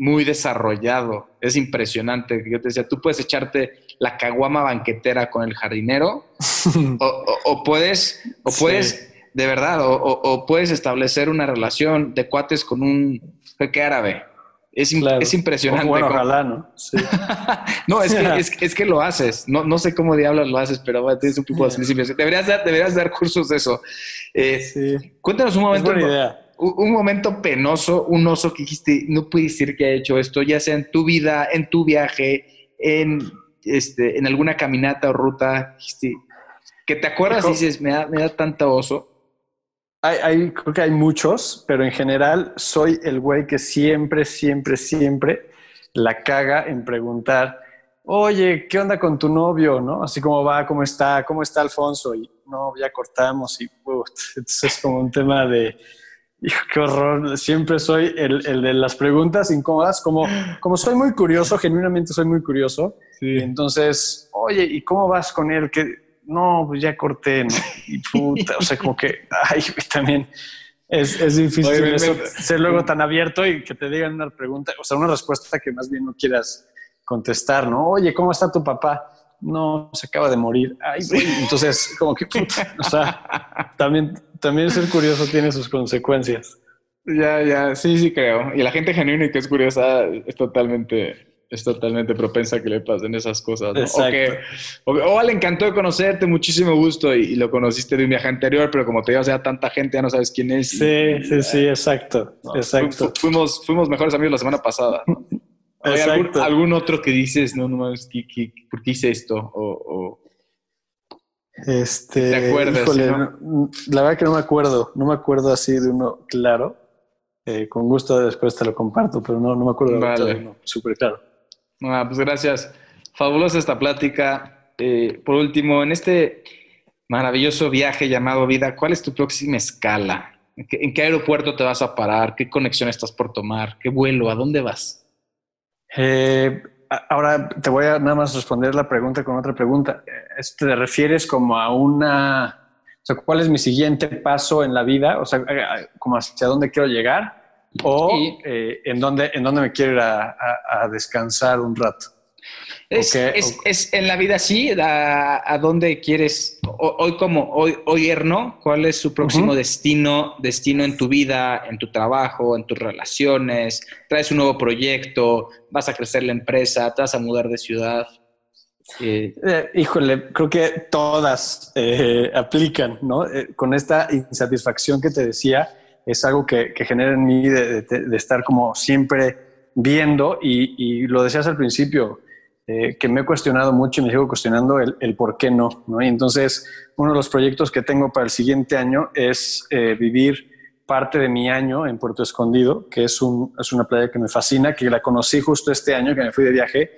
muy desarrollado. Es impresionante. Yo te decía, tú puedes echarte la caguama banquetera con el jardinero o, o, o, puedes, o puedes, sí. de verdad, o, puedes establecer una relación de cuates con un jeque árabe. Es, claro. es impresionante. Bueno, ojalá, ¿no? Sí. no, es que, es, es, que lo haces. No, no sé cómo diablos lo haces, pero bueno, tienes un poco de sensibilidad. Deberías dar, deberías dar cursos de eso. Eh, sí. Cuéntanos un momento. Es buena idea un momento penoso, un oso que dijiste, no puede decir que ha hecho esto, ya sea en tu vida, en tu viaje, en, este, en alguna caminata o ruta, dijiste, que te acuerdas y dices, me da, me da tanto oso. Hay, hay, creo que hay muchos, pero en general soy el güey que siempre, siempre, siempre la caga en preguntar, oye, ¿qué onda con tu novio? ¿No? Así como va, cómo está, cómo está Alfonso. Y no, ya cortamos y entonces es como un tema de, hijo, qué horror. Siempre soy el, el, de las preguntas incómodas, como, como soy muy curioso, genuinamente soy muy curioso. Sí. Entonces, oye, ¿y cómo vas con él? Que no, pues ya corté, ¿no? Y puta, o sea, como que, ay, también es, es difícil eso, ser luego tan abierto y que te digan una pregunta, o sea, una respuesta que más bien no quieras contestar, ¿no? Oye, ¿cómo está tu papá? No, se acaba de morir. Ay, Entonces, como que, o sea, también, también ser curioso tiene sus consecuencias. Ya, ya, sí, sí creo. Y la gente genuina y que es curiosa es totalmente es totalmente propensa a que le pasen esas cosas. ¿no? O, que, o, le encantó conocerte, muchísimo gusto, y, lo conociste de un viaje anterior, pero como te digo, o sea, tanta gente ya no sabes quién es. Sí, sí, sí, exacto. exacto. fuimos, fuimos mejores amigos la semana pasada. ¿Hay algún, otro que dices, no, no, ¿por qué hice esto? O, este, ¿Te acuerdas? La verdad que no me acuerdo, no me acuerdo así de uno claro. Eh, con gusto después te lo comparto, pero no, no me acuerdo de uno súper claro. Ah, pues gracias. Fabulosa esta plática. Eh, por último, en este maravilloso viaje llamado vida, ¿cuál es tu próxima escala? ¿En qué, aeropuerto te vas a parar? ¿Qué conexión estás por tomar? ¿Qué vuelo? ¿A dónde vas? Eh, ahora te voy a nada más responder la pregunta con otra pregunta. ¿Te refieres como a una... O sea, ¿cuál es mi siguiente paso en la vida? O sea, como hacia dónde quiero llegar o eh, en, dónde, en dónde me quiero ir a, descansar un rato. Es, es, en la vida así, a, dónde quieres, hoy como, hoy, hoy Erno, ¿cuál es su próximo destino, destino en tu vida, en tu trabajo, en tus relaciones? ¿Traes un nuevo proyecto? ¿Vas a crecer la empresa? ¿Te vas a mudar de ciudad? Eh, eh, híjole, creo que todas aplican, ¿no? con esta insatisfacción que te decía, es algo que, genera en mí de, estar como siempre viendo y, lo decías al principio, eh, que me he cuestionado mucho y me sigo cuestionando el, por qué no, Y entonces uno de los proyectos que tengo para el siguiente año es eh, vivir parte de mi año en Puerto Escondido, que es, un, es una playa que me fascina, que la conocí justo este año que me fui de viaje.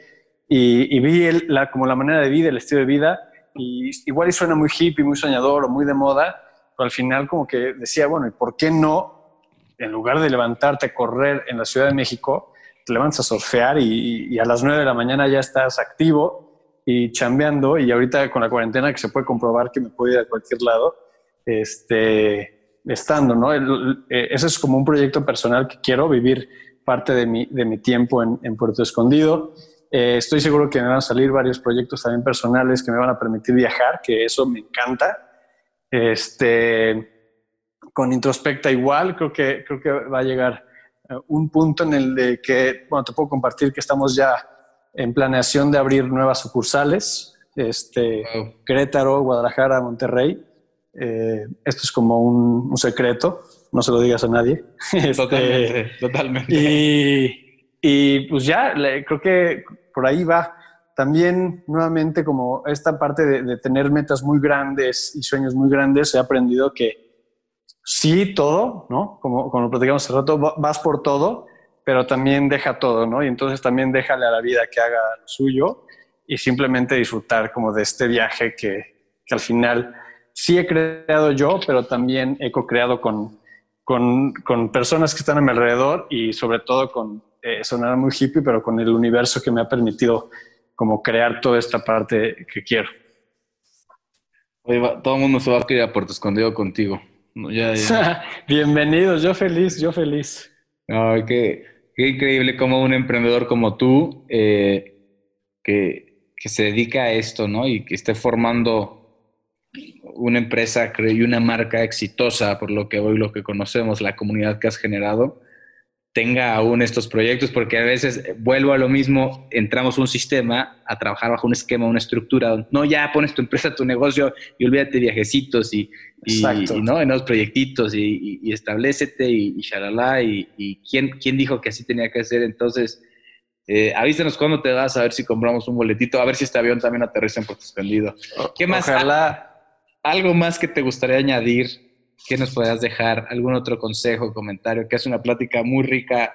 Y, vi como la manera de vida, el estilo de vida, y igual y suena muy hippie, muy soñador o muy de moda, al final como que decía, bueno, ¿y por qué no, en lugar de levantarte a correr en la Ciudad de México, te levantas a surfear y, a las 9 de la mañana ya estás activo y chambeando y ahorita con la cuarentena que se puede comprobar que me puedo ir a cualquier lado, este, estando, ¿no? Eh, ese es como un proyecto personal que quiero vivir parte de mi, de mi tiempo en, en Puerto Escondido. Eh, estoy seguro que me van a salir varios proyectos también personales que me van a permitir viajar, que eso me encanta. Este, con Introspecta igual, creo que, creo que va a llegar un punto en el de que, bueno, te puedo compartir que estamos ya en planeación de abrir nuevas sucursales, este, Querétaro, Guadalajara, Monterrey. Eh, esto es como un, secreto, no se lo digas a nadie. Este, totalmente, totalmente. Y, y pues ya, creo que por ahí va también nuevamente como esta parte de, tener metas muy grandes y sueños muy grandes, he aprendido que sí, todo, ¿no? Como, como platicamos hace rato, vas por todo, pero también deja todo, ¿no? Y entonces también déjale a la vida que haga lo suyo y simplemente disfrutar como de este viaje que, que al final sí he creado yo, pero también he co-creado con, con, con, personas que están a mi alrededor y sobre todo con, eh, muy hippie, pero con el universo que me ha permitido como crear toda esta parte que quiero. todo el mundo se va a quedar a Puerto Escondido contigo. Bienvenidos, yo feliz, yo feliz. qué, increíble como un emprendedor como tú, eh, que, se dedica a esto, ¿no? Y que esté formando una empresa y una marca exitosa, por lo que hoy lo que conocemos, la comunidad que has generado, tenga aún estos proyectos, porque a veces eh, vuelvo a lo mismo, entramos un sistema a trabajar bajo un esquema, una estructura, no ya pones tu empresa, tu negocio y olvídate viajecitos y, y, ¿no? en los proyectitos y, y, establecete y, y shalala y, ¿quién, quién dijo que así tenía que ser. Entonces, eh, avísanos cuándo te vas a ver si compramos un boletito, a ver si este avión también aterriza en Puerto Escondido. ¿Qué más? Ojalá. ¿Algo más que te gustaría añadir ¿qué nos podrías dejar? ¿Algún otro consejo, comentario? Que es una plática muy rica,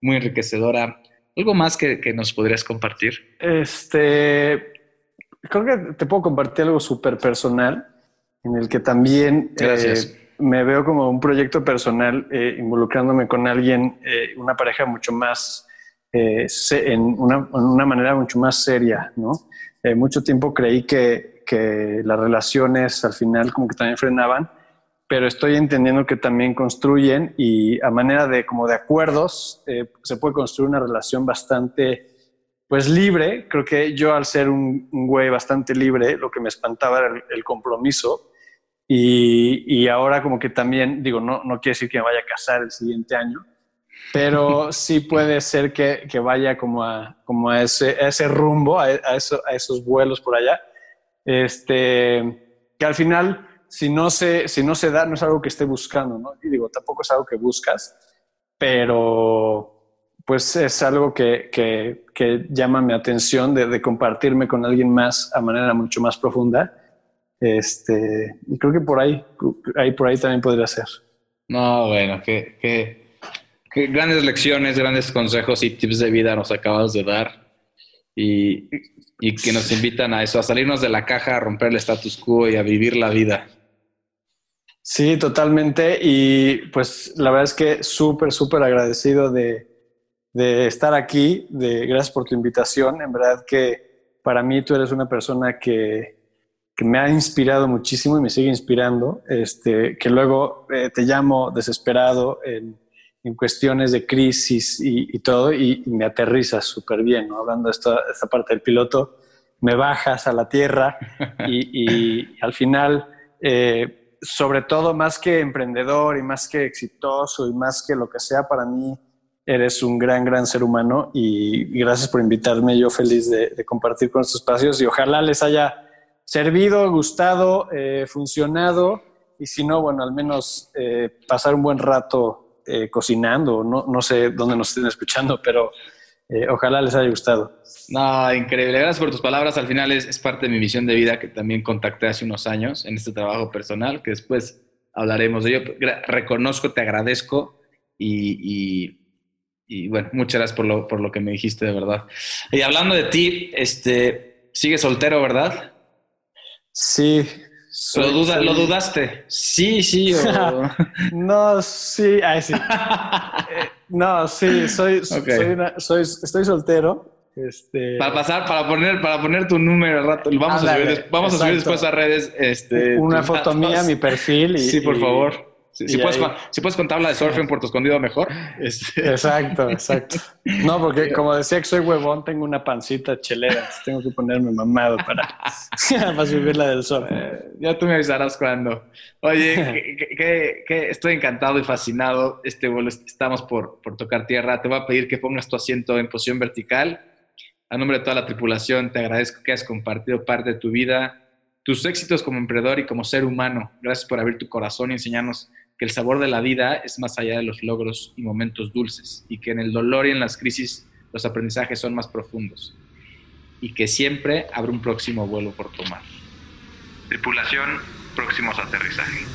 muy enriquecedora. ¿Algo más que, que nos podrías compartir? Este, creo que te puedo compartir algo súper personal en el que también eh, me veo como un proyecto personal eh, involucrándome con alguien, eh, una pareja mucho más, en una, en, una, manera mucho más seria, ¿no? mucho tiempo creí que, que las relaciones al final como que también frenaban, pero estoy entendiendo que también construyen y a manera de como de acuerdos se puede construir una relación bastante pues libre, creo que yo al ser un, güey bastante libre, lo que me espantaba era el, compromiso. Y, y, ahora como que también, digo, no, no quiere decir que me vaya a casar el siguiente año, pero sí puede ser que, que vaya como a, como a, ese, ese rumbo, a, a, eso, a, esos vuelos por allá, este, que al final, si no, se, si no se da, no es algo que esté buscando, ¿no? Y digo, tampoco es algo que buscas, pero pues es algo que, que, que llama mi atención de, de, compartirme con alguien más a manera mucho más profunda. Este, y creo que por ahí, ahí por ahí también podría ser. No, bueno, qué, qué, qué grandes lecciones, grandes consejos y tips de vida nos acabas de dar. Y, y que nos invitan a eso, a salirnos de la caja, a romper el status quo y a vivir la vida. Sí, totalmente. Y pues la verdad es que súper, súper agradecido de, de estar aquí, de gracias por tu invitación. En verdad que para mí tú eres una persona que, que me ha inspirado muchísimo y me sigue inspirando, este, que luego eh, te llamo desesperado en, en, cuestiones de crisis y, y todo y, y, me aterrizas súper bien, ¿no? hablando de esta, esta, parte del piloto, me bajas a la tierra y, y al final, eh, sobre todo más que emprendedor y más que exitoso y más que lo que sea para mí, Eres un gran, gran ser humano y, gracias por invitarme. Yo feliz de, compartir con estos espacios y ojalá les haya servido, gustado, eh, funcionado y si no, bueno, al menos eh, pasar un buen rato eh, cocinando. No, no sé dónde nos estén escuchando, pero eh, ojalá les haya gustado. No, increíble. Gracias por tus palabras. Al final es, es, parte de mi misión de vida que también contacté hace unos años en este trabajo personal, que después hablaremos de ello. Reconozco, te agradezco y, y y bueno, muchas gracias por lo, por lo que me dijiste, de verdad. Y hablando de ti, este, sigues soltero, ¿verdad? Sí. Soy, ¿Lo, duda, soy... ¿Lo, dudaste? Sí, sí. O... no, sí. Ay, sí. no, sí, soy, okay. soy, una, soy, estoy soltero. Este... Para pasar, para poner, para poner tu número al rato, vamos, a subir, vamos a subir después a redes. Este, una foto mía, mi perfil. Y, sí, por y, favor. Si, si, puedes, si, puedes, contar de surf en Puerto Escondido, mejor. Este... Exacto, exacto. No, porque como decía que soy huevón, tengo una pancita chelera. Tengo que ponerme mamado para, para subir la del surf. Eh, ya tú me avisarás cuando. Oye, que, que, que, estoy encantado y fascinado. Este vuelo, estamos por, por tocar tierra. Te voy a pedir que pongas tu asiento en posición vertical. A nombre de toda la tripulación, te agradezco que hayas compartido parte de tu vida, tus éxitos como emprendedor y como ser humano. Gracias por abrir tu corazón y enseñarnos que el sabor de la vida es más allá de los logros y momentos dulces y que en el dolor y en las crisis los aprendizajes son más profundos y que siempre habrá un próximo vuelo por tomar. Tripulación, próximos aterrizajes.